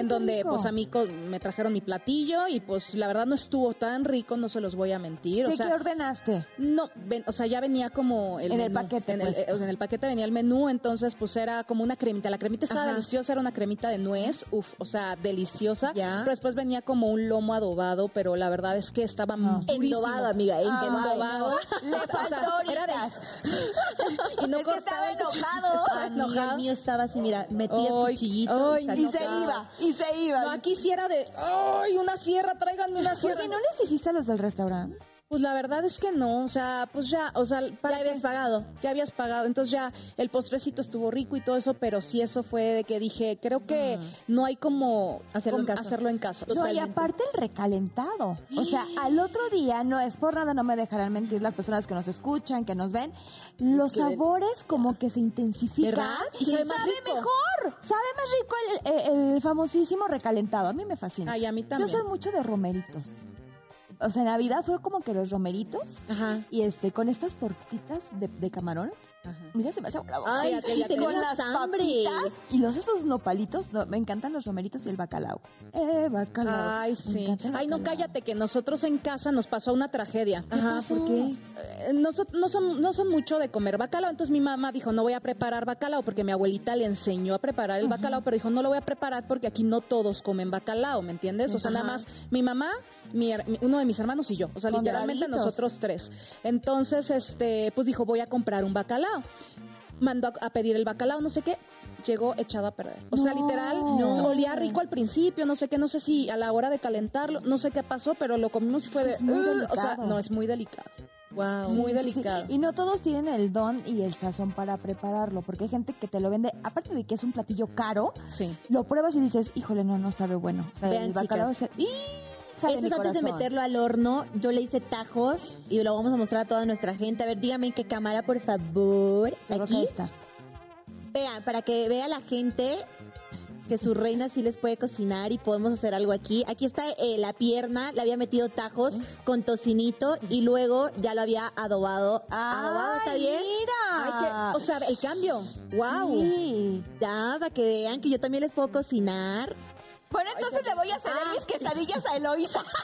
A: en donde
B: rico.
A: pues a mí me trajeron mi platillo y pues la verdad no estuvo tan rico, no se los voy a mentir, o
B: ¿Qué,
A: sea,
B: qué ordenaste?
A: no, ven- o sea, ya venía como el
B: En el paquete,
A: En el,
B: pues.
A: eh, o sea, en el paquete venía el menú, entonces pues era como una cremita. La cremita estaba
C: Ajá.
A: deliciosa, era una cremita de nuez, uf, o sea, deliciosa.
C: Ya.
A: Pero después venía como un lomo adobado, pero la verdad es que estaba durísimo.
C: Endobado, amiga, endobado.
A: Endobado. [laughs]
B: Le
A: O sea,
B: faltó
A: era de- [laughs] y no
B: Es que
A: cortaba
B: estaba
A: el-
B: enojado. [laughs]
A: Estaba enojado.
C: el mío estaba así, mira, metías cuchillito.
A: ay,
C: y
B: Y
A: no,
B: se iba, y se iba.
A: No, aquí sí era de, ¡ay, una sierra, tráiganme una sierra!
B: Oye, ¿no les dijiste a los del restaurante?
A: Pues la verdad es que no, o sea, pues ya, o sea, ¿para
C: Ya habías pagado.
A: Ya habías pagado, entonces ya el postrecito estuvo rico y todo eso, pero sí eso fue de que dije, creo que no hay como
C: Hacerlo en casa.
A: hacerlo en casa.
B: No, y aparte el recalentado. O sea, al otro día, no es por nada, no me dejarán mentir las personas que nos escuchan, que nos ven, los sabores como que se intensifican.
A: ¿Verdad? Y sabe
B: sabe,
A: rico.
B: mejor. Sabe más rico el, el- el famosísimo recalentado. A mí me fascina.
A: Ay, a mí también.
B: Yo soy mucho de romeritos. O sea, en Navidad fue como que los romeritos
C: Ajá.
B: y este con estas tortitas de, de camarón.
A: Ajá.
B: Mira, se me hace agua la boca.
C: Ay, sí,
A: ya te-
C: tenías
B: con las
C: hambre.
B: y los esos nopalitos, no, me encantan los romeritos y el bacalao. Eh, bacalao.
A: Ay, sí. Ay, no, cállate, que nosotros en casa nos pasó una tragedia.
C: Ajá, ¿por qué?
A: Eh, No son, no, son, no son mucho de comer bacalao, entonces mi mamá dijo, no voy a preparar bacalao, porque mi abuelita le enseñó a preparar el bacalao, pero dijo, no lo voy a preparar porque aquí no todos comen bacalao, ¿me entiendes? O sea, nada más mi mamá, mi uno de mis hermanos y yo, o sea, literalmente nosotros tres. Entonces, este, pues dijo, voy a comprar un bacalao. Mandó a, a pedir el bacalao, no sé qué, llegó echado a perder. O sea, literal,
B: No.
A: olía rico al principio, no sé qué, no sé si a la hora de calentarlo, no sé qué pasó, pero lo comimos y fue de...
B: Muy
A: "Ugh", o sea, no, es muy delicado.
C: Wow.
A: Muy
B: Sí, sí, sí.
A: delicado.
B: Y no todos tienen el don y el sazón para prepararlo, porque hay gente que te lo vende, aparte de que es un platillo caro,
A: Sí.
B: lo pruebas y dices, híjole, no, no sabe bueno. O sea,
C: Vean,
B: el bacalao
C: chicas.
B: es... el- ¡Hija de
C: Eso
B: mi
C: es antes de meterlo al horno. Yo le hice tajos y lo vamos a mostrar a toda nuestra gente. A ver, dígame en qué cámara, por favor. Aquí.
B: está.
C: Vean, para que vea la gente que su reina sí les puede cocinar y podemos hacer algo aquí. Aquí está eh, la pierna, le había metido tajos con tocinito y luego ya lo había adobado. adobado, ¿está
B: Ay,
C: bien?
A: Ay,
B: Mira.
A: que- o sea, el cambio. Wow.
B: Sí.
C: Ya, para que vean que yo también les puedo cocinar.
B: Bueno, entonces le voy a hacer mis quesadillas a Eloisa. [laughs]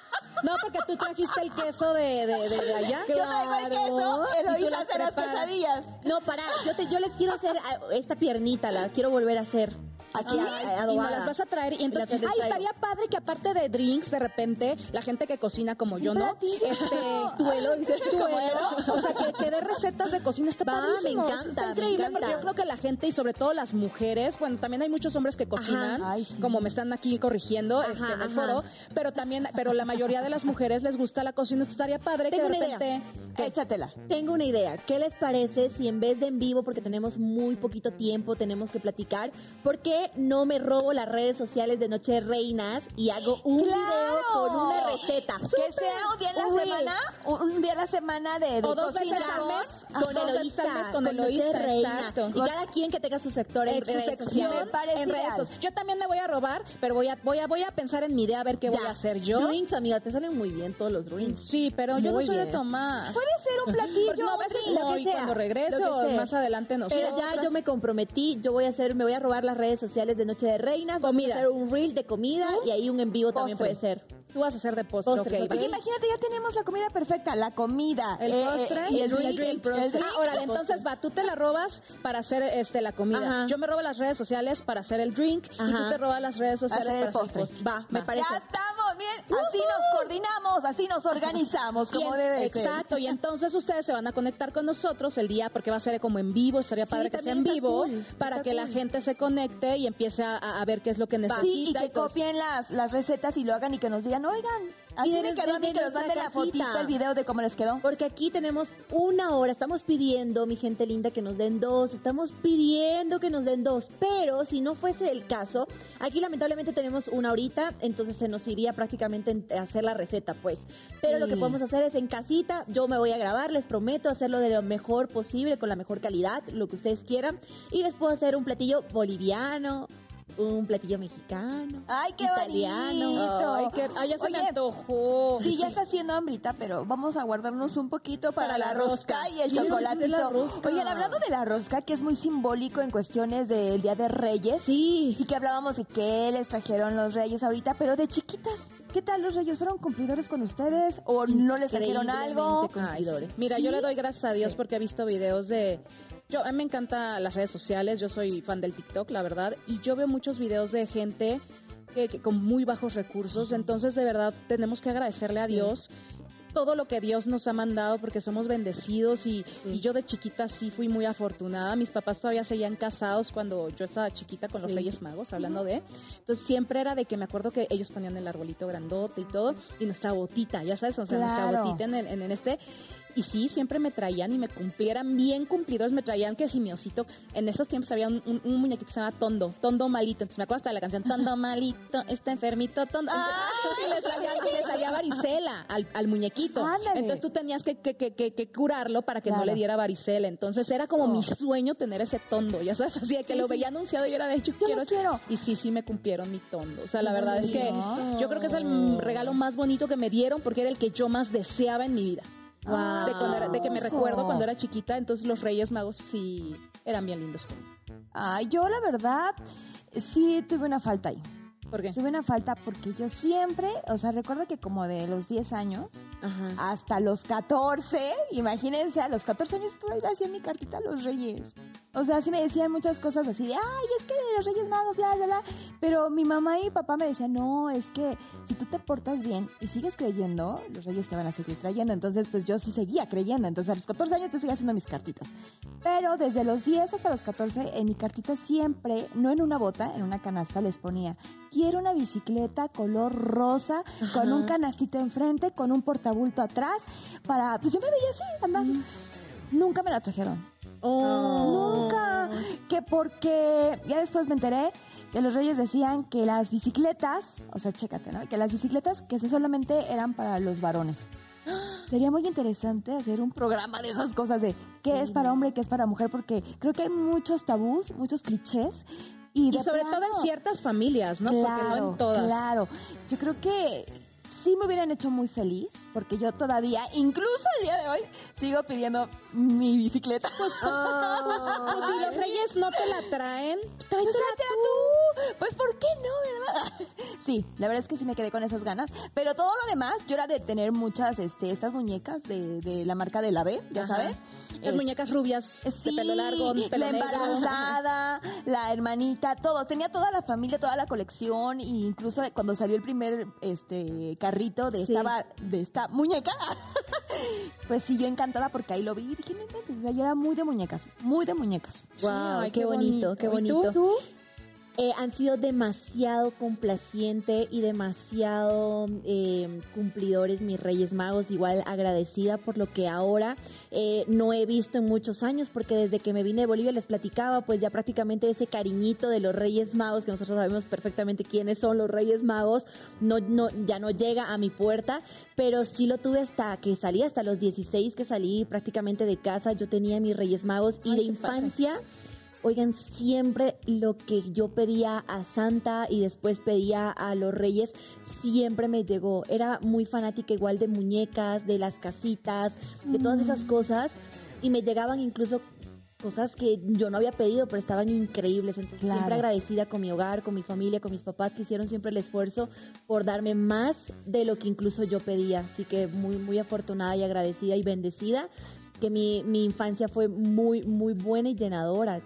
A: No, porque tú trajiste el queso de, de, de- allá.
B: Yo traigo el queso, Eloisa
A: las
B: hace las quesadillas.
C: No, para, yo, te, yo les quiero hacer ah, esta piernita, la quiero volver a hacer. Así,
A: Ah,
C: a-
A: y me las vas a traer y entonces ay, estaría padre que aparte de drinks de repente la gente que cocina como yo no este [laughs]
C: Tuelo, dice. [laughs]
A: tuelo, o sea que, que dé recetas de cocina está
C: Va, me encanta,
A: está
C: me
A: increíble
C: encanta.
A: porque yo creo que la gente y sobre todo las mujeres bueno también hay muchos hombres que cocinan
B: Ay, sí.
A: como me están aquí corrigiendo
C: Ajá,
A: este, en el foro pero también pero la mayoría de las mujeres les gusta la cocina esto estaría padre
C: Tengo
A: que de
C: una
A: repente
B: Échatela.
C: Tengo una idea. ¿Qué les parece si en vez de en vivo, porque tenemos muy poquito tiempo, tenemos que platicar, ¿por qué no me robo las redes sociales de Noche Reinas y hago un
B: ¡Claro!
C: video con una receta?
B: Que sea un día en la semana, un día en la semana de, de
A: O dos veces al mes.
C: Con
A: mes con
C: Noche. Y cada quien que tenga su sector en
A: en su
C: redes sociales.
A: En redes sociales. Yo también me voy a robar, pero voy a, voy a, voy a pensar en mi idea a ver qué voy a hacer yo.
C: Drinks, amiga, te salen muy bien todos los drinks.
A: Sí, pero yo no soy de tomar.
B: Puede ser un platillo,
A: no,
B: un drink,
A: no,
C: que
A: y
C: sea,
A: cuando regreso,
C: lo
A: más adelante no.
C: Pero ya yo me comprometí, yo voy a hacer, me voy a robar las redes sociales de Noche de Reinas, vamos
A: Comida.
C: a hacer un reel de comida y ahí un en vivo también puede ser.
A: Tú vas a hacer de postre,
C: Postres,
A: ok.
C: ok.
B: Oye, imagínate, ya tenemos la comida perfecta. La comida.
A: El
B: eh,
A: postre
B: eh,
A: y el drink.
B: el drink.
A: Ah, órale, entonces va, tú te la robas para hacer este la comida.
C: Ajá.
A: Yo me robo las redes sociales para hacer el drink y tú te robas las redes sociales
B: Hacer
A: para
B: el
A: hacer el
B: postre.
A: postre.
C: Va, me parece.
B: Ya estamos, bien. Así nos coordinamos, así nos organizamos, como
A: en-
B: debe ser.
A: Exacto, y entonces ustedes se van a conectar con nosotros el día, porque va a ser como en vivo, estaría
C: Sí,
A: padre que sea en vivo,
C: cool,
A: para que la gente se conecte y empiece a, a ver qué es lo que necesita.
B: Sí, y que copien las, las recetas y lo hagan y que nos digan, oigan, así me quedó a que nos manden la
C: casita.
B: fotito, el video de cómo les quedó.
C: Porque aquí tenemos una hora, estamos pidiendo, mi gente linda, que nos den dos, estamos pidiendo que nos den dos, pero si no fuese el caso, aquí lamentablemente tenemos una horita, entonces se nos iría prácticamente en hacer la receta, pues. Pero
A: Sí.
C: lo que podemos hacer es en casita, yo me voy a grabar, les prometo hacerlo de lo mejor posible, con la mejor calidad, lo que ustedes quieran, y les puedo hacer un platillo boliviano, un platillo mexicano,
B: Ay, qué
C: italiano.
B: bonito.
A: Ay, que, ay, ya se me
B: Oye,
A: antojó.
B: Sí, ya está haciendo hambrita, pero vamos a guardarnos un poquito para,
A: Para
B: la,
A: la
B: rosca,
A: rosca.
B: y el chocolatito. Oigan, hablando de la rosca, que es muy simbólico en cuestiones del Día de Reyes.
C: Sí.
B: Y que hablábamos de qué les trajeron los reyes ahorita, pero de chiquitas. ¿Qué tal los reyes? ¿Fueron cumplidores con ustedes? ¿O no les trajeron algo?
C: Cumplidores.
A: Mira, yo le doy gracias a Dios porque he visto videos de... Yo, a mí me encantan las redes sociales, yo soy fan del TikTok, la verdad, y yo veo muchos videos de gente que, que con muy bajos recursos, entonces de verdad tenemos que agradecerle a Dios todo lo que Dios nos ha mandado porque somos bendecidos y, y yo de chiquita sí fui muy afortunada. Mis papás todavía seguían casados cuando yo estaba chiquita con los
C: Sí.
A: Reyes Magos, hablando de. Entonces siempre era de que me acuerdo que ellos ponían el arbolito grandote y todo y nuestra botita, ya sabes, o sea, nuestra botita en, el- en, en este. Y sí, siempre me traían y me cumplieran bien cumplidores, me traían que si mi osito, en esos tiempos había un, un- un muñequito que se llama Tondo, Tondo malito, entonces me acuerdo hasta de la canción, Tondo malito, está enfermito, Tondo, y le salía, y le salía varicela al, al muñequito,
B: Ándale.
A: entonces tú tenías que, que, que, que- curarlo para que no le diera varicela, entonces era como mi sueño tener ese Tondo, ya sabes, así de que lo veía anunciado y era de hecho
B: Yo
A: quiero,
B: quiero.
A: y sí, sí me cumplieron mi Tondo, o sea, la verdad es que yo creo que es el regalo más bonito que me dieron porque era el que yo más deseaba en mi vida
B: Wow.
A: de, cuando era- de que me recuerdo cuando era chiquita, entonces los Reyes Magos sí eran bien lindos.
B: Ay, yo la verdad sí tuve una falta ahí.
A: ¿Por qué?
B: Tuve una falta porque yo siempre, o sea, recuerdo que como de los 10 años
C: Ajá.
B: hasta los 14, imagínense, a los 14 años todavía hacía mi cartita a los reyes. O sea, sí me decían muchas cosas así de, ay, es que los reyes magos, bla, bla, bla. Pero mi mamá y mi papá me decían, no, es que si tú te portas bien y sigues creyendo, los reyes te van a seguir trayendo. Entonces, pues yo sí seguía creyendo. Entonces, a los 14 años yo seguía haciendo mis cartitas. Pero desde los 10 hasta los 14, en mi cartita siempre, no en una bota, en una canasta, les ponía, quiero una bicicleta color rosa, con un canastito enfrente, con un portabulto atrás, para, pues yo me veía así, andando. Nunca me la trajeron.
C: Oh.
B: Nunca. Que porque ya después me enteré que los reyes decían que las bicicletas, o sea, chécate, ¿no? Que las bicicletas que solamente eran para los varones. [gasps] Sería muy interesante hacer un programa de esas cosas de qué es para hombre y qué es para mujer, porque creo que hay muchos tabús, muchos clichés.
A: Y, sobre todo en ciertas familias, ¿no? Porque no en todas.
B: Claro, yo creo que sí me hubieran hecho muy feliz, porque yo todavía, incluso el día de hoy, sigo pidiendo mi bicicleta.
A: Pues [laughs] si los reyes no te la traen, tráetela
B: Tráetela tú. ¿Por qué no, verdad? [laughs] Sí, la verdad es que sí me quedé con esas ganas, pero todo lo demás, yo era de tener muchas, este, estas muñecas de, de la marca de la B, ya sabes.
A: Las
B: Es-
A: muñecas rubias,
B: Sí,
A: de pelo largo, pelo
B: la
A: negro.
B: embarazada, la hermanita, todos. Tenía toda la familia, toda la colección, e incluso cuando salió el primer este carrito de
C: Sí.
B: esta de esta muñeca, [laughs] pues sí, yo encantada porque ahí lo vi y dije, no o sea, yo era muy de muñecas, muy de muñecas.
A: Sí,
C: Wow,
A: ay,
C: qué,
A: qué
C: bonito,
A: bonito.
C: qué
A: ¿Y tú?
C: bonito. Eh, han sido demasiado complaciente y demasiado eh, cumplidores mis Reyes Magos, igual agradecida por lo que ahora eh, no he visto en muchos años, porque desde que me vine de Bolivia les platicaba, pues ya prácticamente ese cariñito de los Reyes Magos, que nosotros sabemos perfectamente quiénes son los Reyes Magos, no, no, ya no llega a mi puerta, pero sí lo tuve hasta que salí, hasta los 16 que salí prácticamente de casa, yo tenía mis Reyes Magos y
A: Ay,
C: de
A: padre.
C: Oigan, siempre lo que yo pedía a Santa y después pedía a los Reyes, siempre me llegó. Era muy fanática igual de muñecas, de las casitas, de todas esas
B: Mm.
C: cosas. Y me llegaban incluso cosas que yo no había pedido, pero estaban increíbles. Entonces,
B: Claro.
C: siempre agradecida con mi hogar, con mi familia, con mis papás, que hicieron siempre el esfuerzo por darme más de lo que incluso yo pedía. Así que muy, muy afortunada y agradecida y bendecida que mi, mi infancia fue muy, muy buena y llenadora.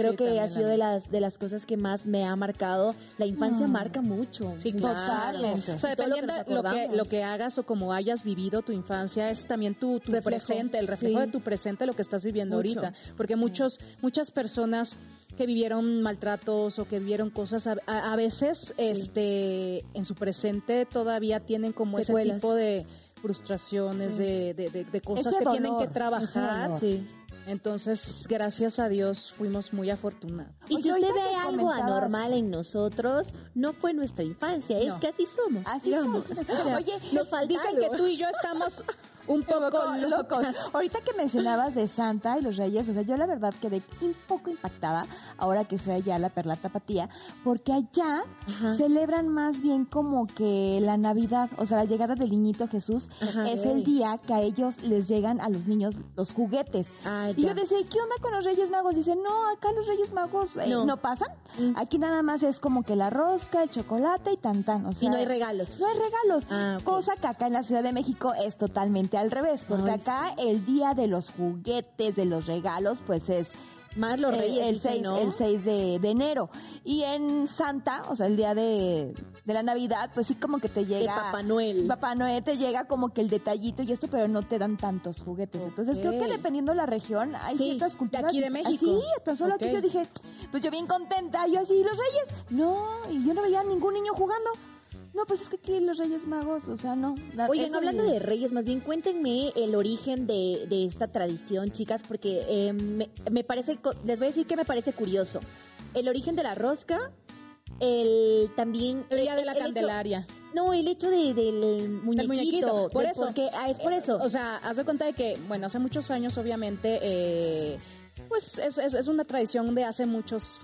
C: Creo que ha
A: la
C: sido de las, de las cosas que más me ha marcado. La infancia
B: Mm.
C: marca mucho.
A: Sí, claro.
B: Totalmente.
A: O sea, dependiendo de lo que, lo que hagas o como hayas vivido tu infancia, es también tu, tu
C: Reflejo.
A: presente, el reflejo
C: Sí.
A: de tu presente, lo que estás viviendo
C: Mucho.
A: ahorita. Porque muchos, muchas personas que vivieron maltratos o que vivieron cosas, a, veces este, en su presente todavía tienen como
C: Secuelas.
A: ese tipo de frustraciones, de, de- de- de cosas
B: Ese
A: que tienen que trabajar.
C: Sí.
A: Entonces, gracias a Dios, fuimos muy afortunados.
C: Y si usted ve algo
B: comentabas-
C: anormal en nosotros, no fue nuestra infancia, es que así somos.
B: Así
C: digamos.
B: somos. [laughs]
C: O sea,
B: Oye,
C: nos
A: Dicen que tú y yo estamos [laughs] un poco locos. [laughs]
B: Ahorita que mencionabas de Santa y los Reyes, o sea, yo la verdad quedé un poco impactada ahora que fui allá a la Perla Tapatía, porque allá
C: Ajá.
B: celebran más bien como que la Navidad, o sea, la llegada del niñito Jesús
C: Ajá.
B: es el día que a ellos les llegan a los niños los juguetes.
C: Ah,
B: Y yo decía, ¿qué onda con los Reyes Magos? Dice, no, acá los Reyes Magos eh,
C: No.
B: no. pasan.
C: Mm.
B: Aquí nada más es como que la rosca, el chocolate y tan tan. O sea,
C: y no hay regalos.
B: no hay regalos.
C: Ah.
B: Cosa que acá en la Ciudad de México es totalmente al revés. Porque
C: Ay,
B: acá el día de los juguetes, de los regalos, pues es
C: Más los
B: el-
C: reyes.
B: el,
C: dicen,
B: 6,
C: ¿no?
B: el 6 de, de enero. Y en Santa, o sea, el día de, de la Navidad, pues sí como que te llega...
C: Papá Noel.
B: Papá Noel te llega como que el detallito y esto, pero no te dan tantos juguetes. Entonces creo que dependiendo la región, hay
A: Sí,
B: ciertas
A: de
B: culturas.
A: aquí de México.
B: Sí, tan solo aquí yo dije, pues yo bien contenta, yo así, los reyes. No, y yo no veía a ningún niño jugando. No, pues es que aquí los Reyes Magos, o sea, no.
C: Oigan, hablando de reyes, más bien cuéntenme el origen de, de esta tradición, chicas, porque eh, me, me parece, les voy a decir que me parece curioso. El origen de la rosca, el también...
A: El día de la
C: hecho-
A: Candelaria.
C: no, el hecho de, del muñequito.
A: El muñequito, por
C: del
A: eso.
C: Porque, ah, es por eso.
A: O sea, haz de cuenta de que, bueno, hace muchos años, obviamente, eh, pues es, es- es una tradición de hace muchos,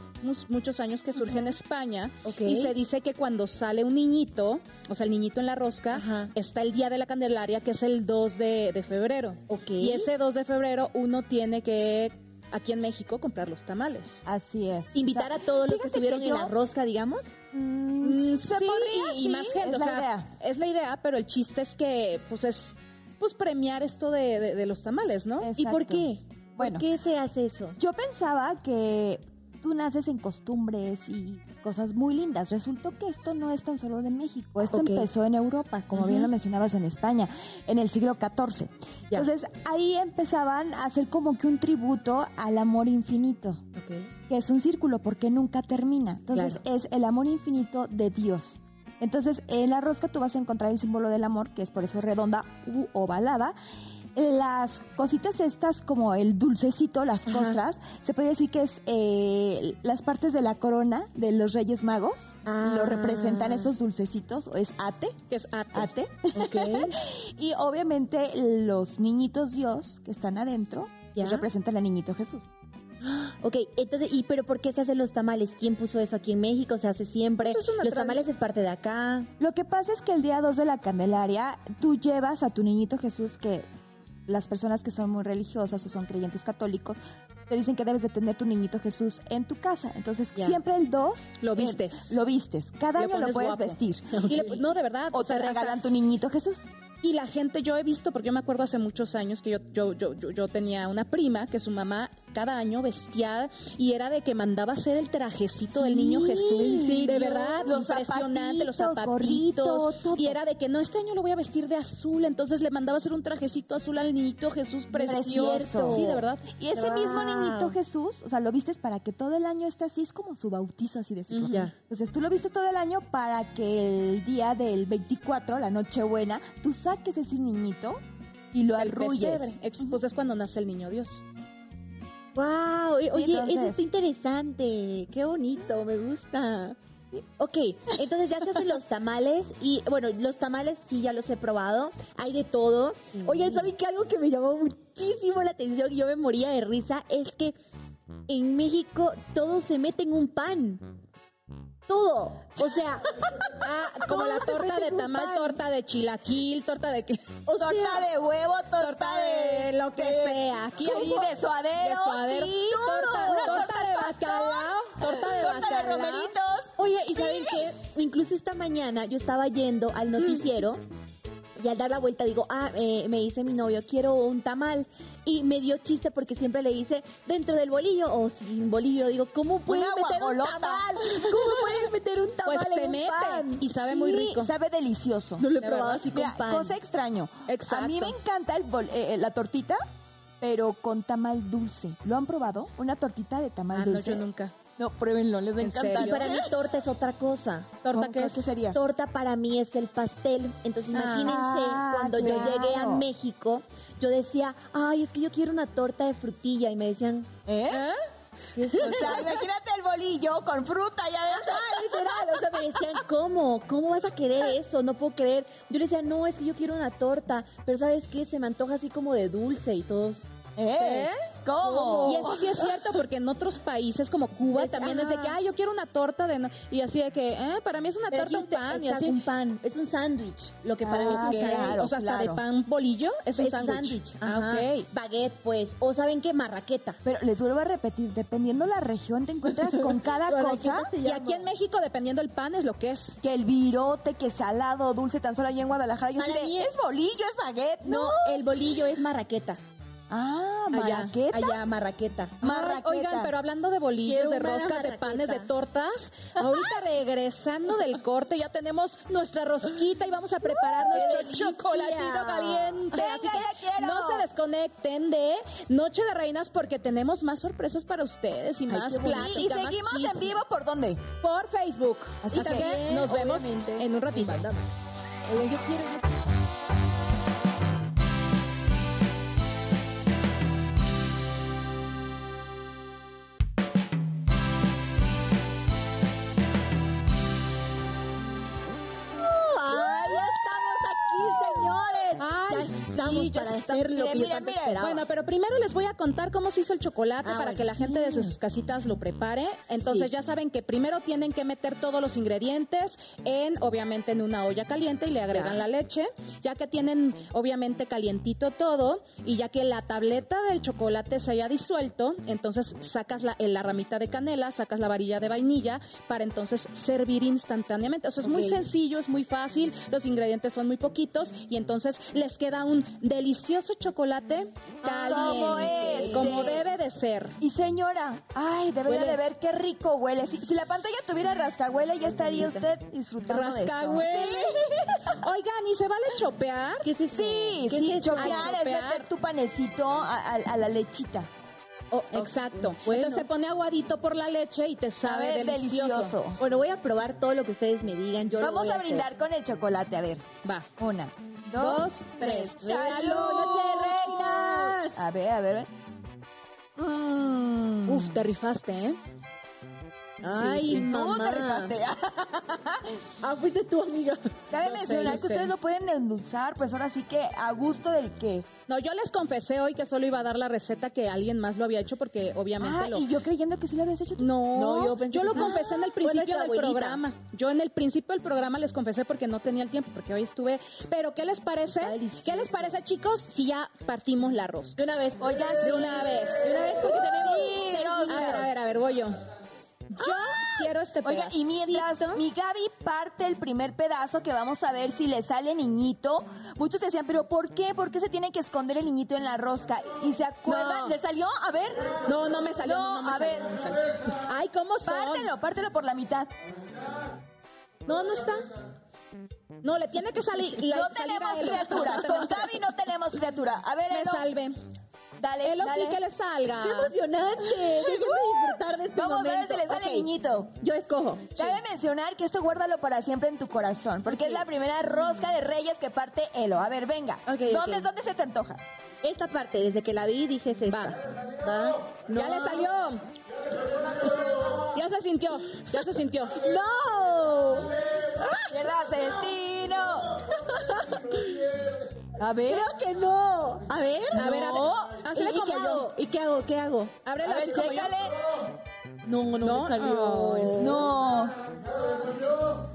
A: muchos años que surge en España. Y se dice que cuando sale un niñito, o sea, el niñito en la rosca,
C: Ajá.
A: está el día de la Candelaria, que es el 2 de, de febrero.
C: Ok.
A: Y ese 2 de febrero uno tiene que, aquí en México, comprar los tamales.
B: Así es.
C: Invitar a todos los que estuvieron
B: que
C: en la rosca, digamos.
B: Mm,
A: Mm,
B: se
A: sí,
B: podría,
A: y
B: sí,
A: más gente,
B: es
A: o
B: la
A: sea,
B: idea.
A: es la idea, pero el chiste es que, pues es, pues premiar esto de, de- de los tamales, ¿no?
C: ¿Y por qué?
B: Bueno.
C: ¿Por qué se hace eso?
B: Yo pensaba que tú naces en costumbres y cosas muy lindas. Resultó que esto no es tan solo de México. Esto empezó en Europa, como bien lo mencionabas en España, en el siglo XIV. Entonces ahí empezaban a hacer como que un tributo al amor infinito, que es un círculo porque nunca termina. Entonces
C: Claro.
B: es el amor infinito de Dios. Entonces, en la rosca tú vas a encontrar el símbolo del amor, que es por eso redonda u ovalada. Las cositas estas, como el dulcecito, las
C: Ajá.
B: costras, se puede decir que es eh, las partes de la corona de los Reyes Magos.
C: Ah.
B: Lo representan esos dulcecitos, o es ate,
A: Que es ate.
B: ate.
C: Ok. [laughs]
B: y obviamente los niñitos Dios que están adentro,
C: Ya.
B: representan al niñito Jesús. [gasps]
C: Ok, entonces, ¿y pero por qué se hacen los tamales? ¿Quién puso eso aquí en México? ¿Se hace siempre?
A: Es
C: los tamales es parte de acá.
B: Lo que pasa es que el día 2 de la Candelaria, tú llevas a tu niñito Jesús, que las personas que son muy religiosas o son creyentes católicos, te dicen que debes de tener tu niñito Jesús en tu casa. Entonces, siempre el 2...
A: Lo vistes.
B: lo vistes. Cada año lo puedes
A: guapo.
B: vestir. [laughs]
A: Le- no, de verdad.
B: O te
A: sea,
B: regalan tu niñito Jesús.
A: Y la gente, yo he visto, porque yo me acuerdo hace muchos años que yo, yo, yo, yo, yo tenía una prima que su mamá cada año vestía y era de que mandaba hacer el trajecito del niño Jesús.
B: sí,
A: de verdad,
B: Los
A: impresionante, los
B: zapatitos, gorrito,
A: y era de que no, este año lo voy a vestir de azul. Entonces le mandaba hacer un trajecito azul al niñito Jesús precioso.
B: Precioso.
A: Sí, de verdad.
B: Y ese
A: De
B: mismo niñito Jesús, o sea, lo vistes para que todo el año esté así, es como su bautizo, así decirlo.
A: Ujú.
C: Ya.
B: Entonces tú lo vistes todo el año para que el día del 24, la Nochebuena, tú saques ese niñito y lo arrulles.
A: Pues es cuando nace el niño Dios.
C: Wow, oye,
B: entonces-
C: eso está interesante, qué bonito, me gusta. Ok, entonces ya se hacen los tamales y bueno, los tamales sí ya los he probado, hay de todo. Oye, ¿saben qué? Algo que me llamó muchísimo la atención y yo me moría de risa es que en México todo se mete en un pan. Todo. [laughs] O sea,
A: Ah, como la
C: ¿Cómo se
A: torta de tamal, torta de chilaquil, torta de qué.
C: o sea,
B: de huevo,
A: torta de lo que sea. Aquí hay
B: de suadero,
A: de suadero,
B: sí,
A: torta, torta
B: torta
A: de bacalao, torta de
B: torta de
A: bacalao.
B: romeritos.
C: Oye, ¿y saben qué? Incluso esta mañana yo estaba yendo al noticiero y al dar la vuelta digo, ah, eh, me dice mi novio, quiero un tamal. Y me dio chiste porque siempre le dice, dentro del bolillo o sin bolillo. Digo, ¿cómo pueden
B: Una
C: meter un tamal? ¿Cómo pueden meter un tamal
A: Pues
C: en
A: se
C: un
A: mete
C: pan?
A: y sabe muy rico.
B: Sabe delicioso.
C: No lo he
A: De
C: probado
A: verdad.
C: así con
B: Mira,
C: pan.
B: cosa extraño.
A: Exacto.
B: A mí me encanta el bol- eh, eh, la tortita, pero con tamal dulce. ¿Lo han probado? Una tortita de tamal
A: Ah, no,
B: dulce.
A: yo nunca.
B: No, pruébenlo, les va a
A: ¿En
B: encantar.
C: Y para mí torta es otra cosa.
A: ¿Torta qué es?
B: ¿Qué sería?
C: Torta para mí es el pastel. Entonces imagínense,
B: Ah,
C: cuando yo llegué a México, yo decía, ay, es que yo quiero una torta de frutilla. Y me decían,
B: ¿Eh?
A: ¿Eh? [laughs]
B: O sea, imagínate el bolillo con fruta y adentro.
C: Ah, literal, o sea, me decían, ¿cómo? ¿Cómo vas a querer eso? No puedo creer. Yo le decía, no, es que yo quiero una torta, pero ¿sabes qué? Se me antoja así como de dulce y todos.
B: ¿Eh?
A: ¿Eh?
B: ¿Cómo?
A: Y eso sí es cierto, porque en otros países como Cuba
C: Es-
A: también es de que,
C: ajá.
A: ay, yo quiero una torta de... no-". Y así de que, eh, para mí es una
C: Pero
A: torta, un pan, y
C: exacto,
A: así.
C: un pan. Es un sándwich, lo que para mí es
B: Ah,
C: un sándwich.
B: claro,
A: o sea, hasta de pan bolillo es un
C: Es un
A: sándwich. Ah,
C: ajá.
A: ok.
C: Baguette, pues. O ¿saben qué? Marraqueta.
B: Pero les vuelvo a repetir, dependiendo la región, te encuentras [laughs] con cada cosa.
A: Y aquí en México, dependiendo del pan, es lo que es.
B: Que el virote, que salado, dulce, tan solo allá en Guadalajara. Yo
C: Para mí es-
B: es bolillo, es baguette.
C: No, el bolillo es marraqueta.
B: Ah, marraqueta.
C: Allá, marraqueta.
B: Marraqueta.
A: Oigan, pero hablando de bolillos, de roscas, de panes, de tortas, ahorita regresando del corte ya tenemos nuestra rosquita y vamos a preparar nuestro chocolatito caliente.
B: Venga,
A: Así que no se desconecten de Noche de Reinas porque tenemos más sorpresas para ustedes y más plática,
B: Y
A: más
B: seguimos en vivo por dónde?
A: por Facebook.
B: Así
A: Así,
B: que,
A: que nos vemos
C: obviamente.
A: en un ratito.
C: Yo quiero... ¡Ay, ya para
A: está.
C: hacer lo que yo tanto esperaba.
A: Bueno, pero primero les voy a contar cómo se hizo el chocolate
C: Ah,
A: para
C: bueno,
A: que la gente desde sus casitas lo prepare. Entonces
C: Sí.
A: ya saben que primero tienen que meter todos los ingredientes en, obviamente, en una olla caliente y le agregan
C: Ya.
A: la leche. Ya que tienen, obviamente, calientito todo y ya que la tableta del chocolate se haya disuelto, entonces sacas la, la ramita de canela, sacas la varilla de vainilla para entonces servir instantáneamente. O sea, es muy sencillo, es muy fácil, los ingredientes son muy poquitos y entonces les queda un delicioso chocolate caliente,
B: ¿Cómo es?
A: como debe de ser.
B: Y señora, ay, debería
A: Huele.
B: de ver qué rico huele. Si, si la pantalla tuviera rascahuele, ya estaría usted disfrutando de esto.
A: Rascahuele. [laughs] Oigan, ¿y se vale chopear?
C: ¿Qué es eso?
B: Sí,
C: ¿Qué
B: sí,
C: es
B: chopear
A: Ay,
B: es
A: chopear.
B: meter tu panecito a, a- a la lechita.
A: Oh, exacto.
C: bueno.
A: Entonces se pone aguadito por la leche y te sabe,
B: Sabe
A: delicioso.
B: delicioso.
C: Bueno, voy a probar todo lo que ustedes me digan. Yo lo
B: Vamos
C: voy
B: a brindar con el chocolate, a ver.
A: Va.
B: Una,
A: Dos,
B: dos,
A: tres.
B: ¡Salud,
C: noche de reinas!
B: A ver, a ver. Mm.
A: Uf, te rifaste, ¿eh?
C: Ay,
A: sí.
B: Tú
C: mamá.
B: te rifaste. [laughs]
C: Ah, fuiste tu amiga.
B: Cabe
A: Yo sé,
B: mencionar
A: yo
B: que ustedes lo pueden endulzar, pues ahora sí que a gusto del que.
A: No, yo les confesé hoy que solo iba a dar la receta que alguien más lo había hecho porque obviamente
B: Ah,
A: lo...
B: y yo creyendo que sí lo habías hecho tú.
A: No,
C: No, yo
A: yo,
C: pensé que
A: lo confesé en el principio del
C: abuelita.
A: programa. Yo en el principio del programa les confesé porque no tenía el tiempo, porque hoy estuve. Pero ¿qué les parece? ¿Qué les parece, chicos, si ya partimos la rosca?
C: De una vez.
B: Oigan,
A: De
B: sí.
A: una vez.
C: De una vez porque tenemos
B: Sí.
A: A ver, a ver, a ver, voy yo. Yo quiero este
B: Oiga,
A: pedacito.
B: y mientras mi Gaby parte el primer pedazo que vamos a ver si le sale niñito, muchos decían, pero ¿por qué? ¿Por qué se tiene que esconder el niñito en la rosca? ¿Y se acuerdan?
A: No.
B: ¿Le salió? A ver.
A: No, no me salió.
B: No,
A: No, no me
B: a
A: salió,
B: ver.
A: no me salió. Ay, ¿cómo son?
B: Pártelo, pártelo por la mitad.
A: No, no está. No, le tiene que salir. la-
B: no
A: salir
B: tenemos criatura. Con Gaby no tenemos criatura. A ver,
A: Me
B: Elo,
A: salve.
B: Dale,
A: Elo
B: dale.
A: sí que le salga.
C: ¡Qué emocionante! [laughs] Déjenme disfrutar de este
B: Vamos a ver
C: momento.
B: si le sale
C: Ok,
B: niñito.
C: Yo escojo.
B: Cabe mencionar que esto guárdalo para siempre en tu corazón, porque es la primera rosca de reyes que parte Elo. A ver, venga.
C: Ok,
B: ¿Dónde. ¿Dónde se te antoja?
C: Esta parte, desde que la vi, dije es esta.
A: Va.
C: Va.
A: Ya le salió. Ya se sintió. Ya se sintió.
C: ¡No!
B: ¡Quedas el tino! [laughs] A ver.
C: Creo que no. A ver.
A: A ver, a ver. Hazle
C: ¿Y-
A: como
C: qué
A: yo.
C: hago? ¿Y qué hago? ¿Qué hago?
A: Ábrelo
B: A ver,
A: así
B: chécale.
C: No, no,
A: No,
C: me salió.
B: No.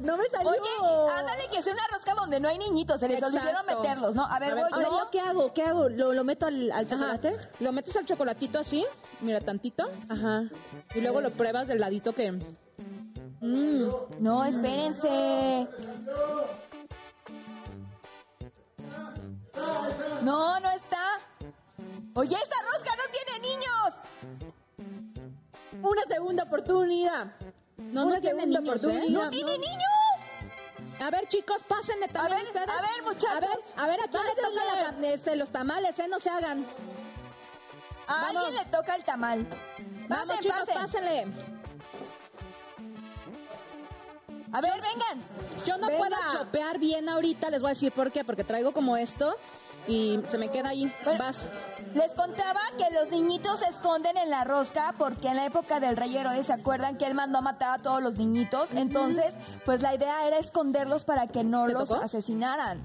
C: No me salió.
B: Oye, ándale que sea una rosca donde no hay niñitos, se les olvidaron meterlos, ¿no? A ver,
A: A ver,
B: voy
C: A ver,
B: yo.
C: ¿yo qué hago? ¿Qué hago? ¿Lo, lo meto al, chocolate?
A: Lo metes al chocolatito así, mira tantito,
C: Ajá.
A: y luego lo pruebas del ladito que. Mm,
B: No, espérense. No, no está. Oye, esta rosca no tiene niños.
C: Una segunda oportunidad.
A: No,
C: Una
A: no tiene niños,
C: oportunidad.
A: ¿eh?
B: No tiene niños.
A: A ver, chicos, pásenle también
B: ver,
A: ustedes.
B: a ver, muchachos.
A: A ver, a ver, ¿a quién le toca la- este, los tamales, eh? No se hagan.
B: A
A: Vamos.
B: alguien le toca el tamal.
A: Vamos,
B: Pasen,
A: chicos,
B: pasen.
A: pásenle.
B: A ver, vengan.
A: Yo no
C: Venga.
A: puedo chopear bien ahorita, les voy a decir por qué, porque traigo como esto y se me queda ahí.
B: Bueno,
A: Vas.
B: Les contaba que los niñitos se esconden en la rosca porque en la época del rey Herodes se acuerdan que él mandó a matar a todos los niñitos. Entonces, pues la idea era esconderlos para que no
A: ¿Te
B: los
A: tocó?
B: asesinaran.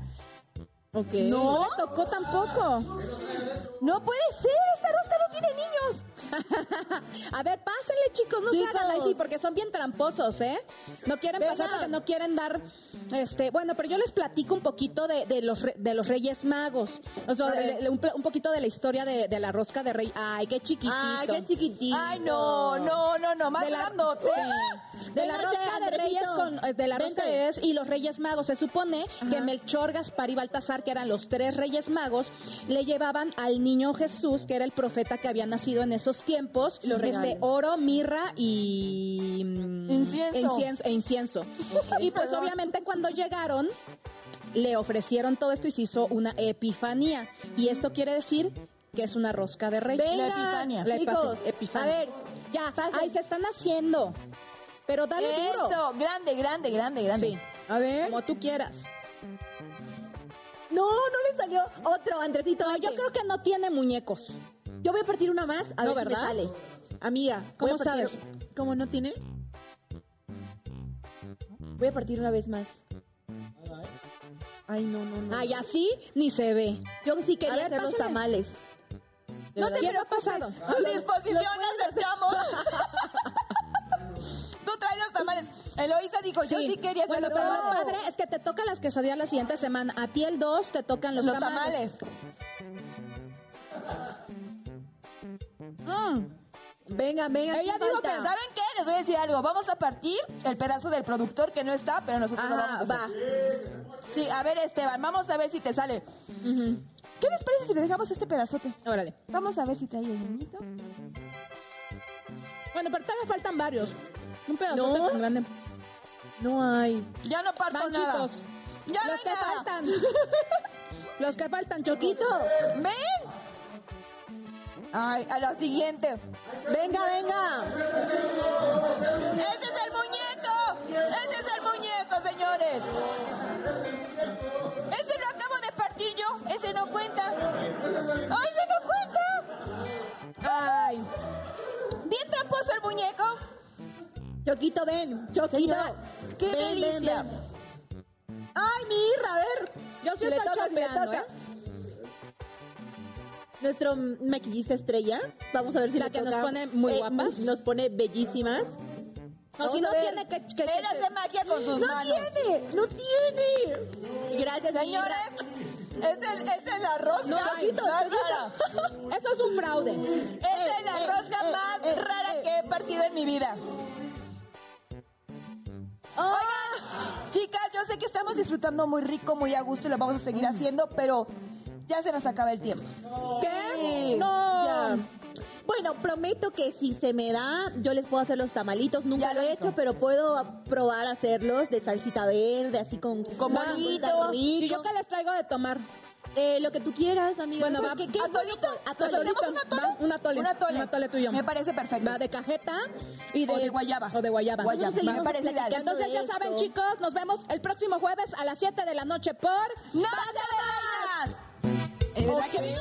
C: Ok.
A: No le tocó tampoco.
B: No puede ser, esta rosca no tiene niños. [laughs]
A: A ver, pásenle, chicos, no
C: Chicos.
A: se hagan así, porque son bien tramposos, ¿eh? No quieren pasar porque no quieren dar, este, bueno, pero yo les platico un poquito de, de los de los Reyes Magos, o sea, de- de- un, un poquito de la historia de, la rosca de Rey. Ay, qué chiquitito.
C: Ay, qué chiquitito.
B: Ay, no, no, no, no, más
A: de la, sí. de la rosca de. Reyes con, eh, de la rosca de Reyes y los Reyes Magos. Se supone que Melchor, Gaspar y Baltasar, que eran los tres Reyes Magos, le llevaban al niño Jesús, que era el profeta que había nacido en esos tiempos,
C: Los regalos.
A: oro, mirra y mm,
B: Incienso.
A: incienso- e incienso. y pues
B: perdón.
A: obviamente cuando llegaron le ofrecieron todo esto y se hizo una epifanía. Y esto quiere decir que es una rosca de reyes.
C: Venga,
B: La epifanía.
A: La
C: chicos,
A: epifa- epifanía.
C: A ver,
A: Ya,
C: Pasen.
A: ay, se están haciendo. Pero dale duro.
B: Eso, grande, grande, grande, grande.
A: Sí,
C: a ver.
A: como tú quieras.
C: No, no le salió otro, Andresito.
A: Yo creo que no tiene muñecos.
C: Yo voy a partir una más, a
A: No,
C: ver si
A: ¿verdad?
C: me sale. Amiga,
A: ¿Cómo
C: a partir-
A: sabes?
C: ¿Cómo no tiene? Voy a partir una vez más. Ay, no, no, no.
A: Ay, así ni se ve.
C: Yo sí
A: A
C: quería
A: ver,
C: hacer los
A: pásale.
C: tamales.
A: No te
C: verdad.
A: hubiera pasado.
B: Tu disposición aceptamos. [laughs] Tú traes los tamales. Eloisa dijo, yo sí quería hacer
A: bueno, pero lo padre es que te tocan las quesadillas la siguiente semana. A ti el 2 te tocan los,
B: Los
A: tamales.
B: tamales.
A: Mm.
C: Venga, venga.
A: Ella
C: ¿qué
A: dijo
C: falta?
A: que-
B: ¿Saben qué? Les voy a decir algo. Vamos a partir el pedazo del productor que no está, pero nosotros lo
C: Ajá,
B: vamos a
C: va.
B: hacer. Sí, a ver, Esteban, vamos a ver si te sale. ¿Qué les parece si le dejamos este pedazote?
A: Órale.
B: Vamos a ver si trae el niñito.
A: Bueno, pero todavía faltan varios. Un pedazo
C: ¿No?
A: tan grande.
C: No hay.
B: Ya no parto
A: Van,
B: nada.
A: chicos.
B: Ya no
A: Los
B: hay
A: que
B: nada.
A: faltan. [laughs] Los que faltan,
C: Choquito.
B: ¿Ven? Ay, a la siguiente.
C: Venga, venga.
B: ¡Este es el muñeco! ¡Este es el muñeco, señores! Ese lo acabo de partir yo. Ese no cuenta. ¡Ay, ese no cuenta!
A: Ay.
B: Bien tramposo el muñeco.
C: Choquito, ven. Choquito.
B: Señora, ¡Qué
C: Ven,
B: delicia!
C: ven. Ay, mi Irra, a ver.
A: Yo
C: le
A: chambeando,
C: toca.
A: ¿eh?
C: Nuestro maquillista estrella. Vamos a ver si
A: La que nos pone muy
C: Eh,
A: guapas.
C: Nos pone bellísimas.
A: No, si no tiene que... que-
B: Él hace magia con sus
C: ¡No
B: manos.
C: tiene! ¡No tiene! Gracias,
B: Señores, esta es, esta es la rosca
A: No,
B: más
A: Choquito,
B: rara.
A: Eso es un fraude.
B: Esta es la
C: eh,
B: rosca
C: eh,
B: más rara que he partido en mi vida. Oigan, chicas, yo sé que estamos disfrutando muy rico, muy a gusto y lo vamos a seguir haciendo, pero ya se nos acaba el tiempo.
A: ¿Qué?
B: Sí.
A: No.
C: Ya. Bueno, prometo que si se me da, yo les puedo hacer los tamalitos. Nunca
B: Ya
C: lo
B: lo
C: he
B: hizo.
C: hecho, pero puedo probar a hacerlos de salsita verde, así con, con
B: Va.
A: ¿Y yo qué les traigo de tomar?
C: Eh, lo que tú quieras, amiga.
A: Bueno,
C: Pues,
A: va,
C: ¿qué- qué-
B: ¿Atolito?
C: Atolito.
B: ¿Hacemos un atole?
A: Va, un atole.
B: Un atole.
A: Un atole tuyo.
B: Me parece perfecto.
A: Va de cajeta y de...
B: O de guayaba.
A: O de guayaba.
B: Guayaba.
A: Seguimos
B: Me parece.
A: Entonces ya saben, chicos, nos vemos el próximo jueves a las 7 de la noche por...
B: ¡Noche de reinas! ¿Es verdad que?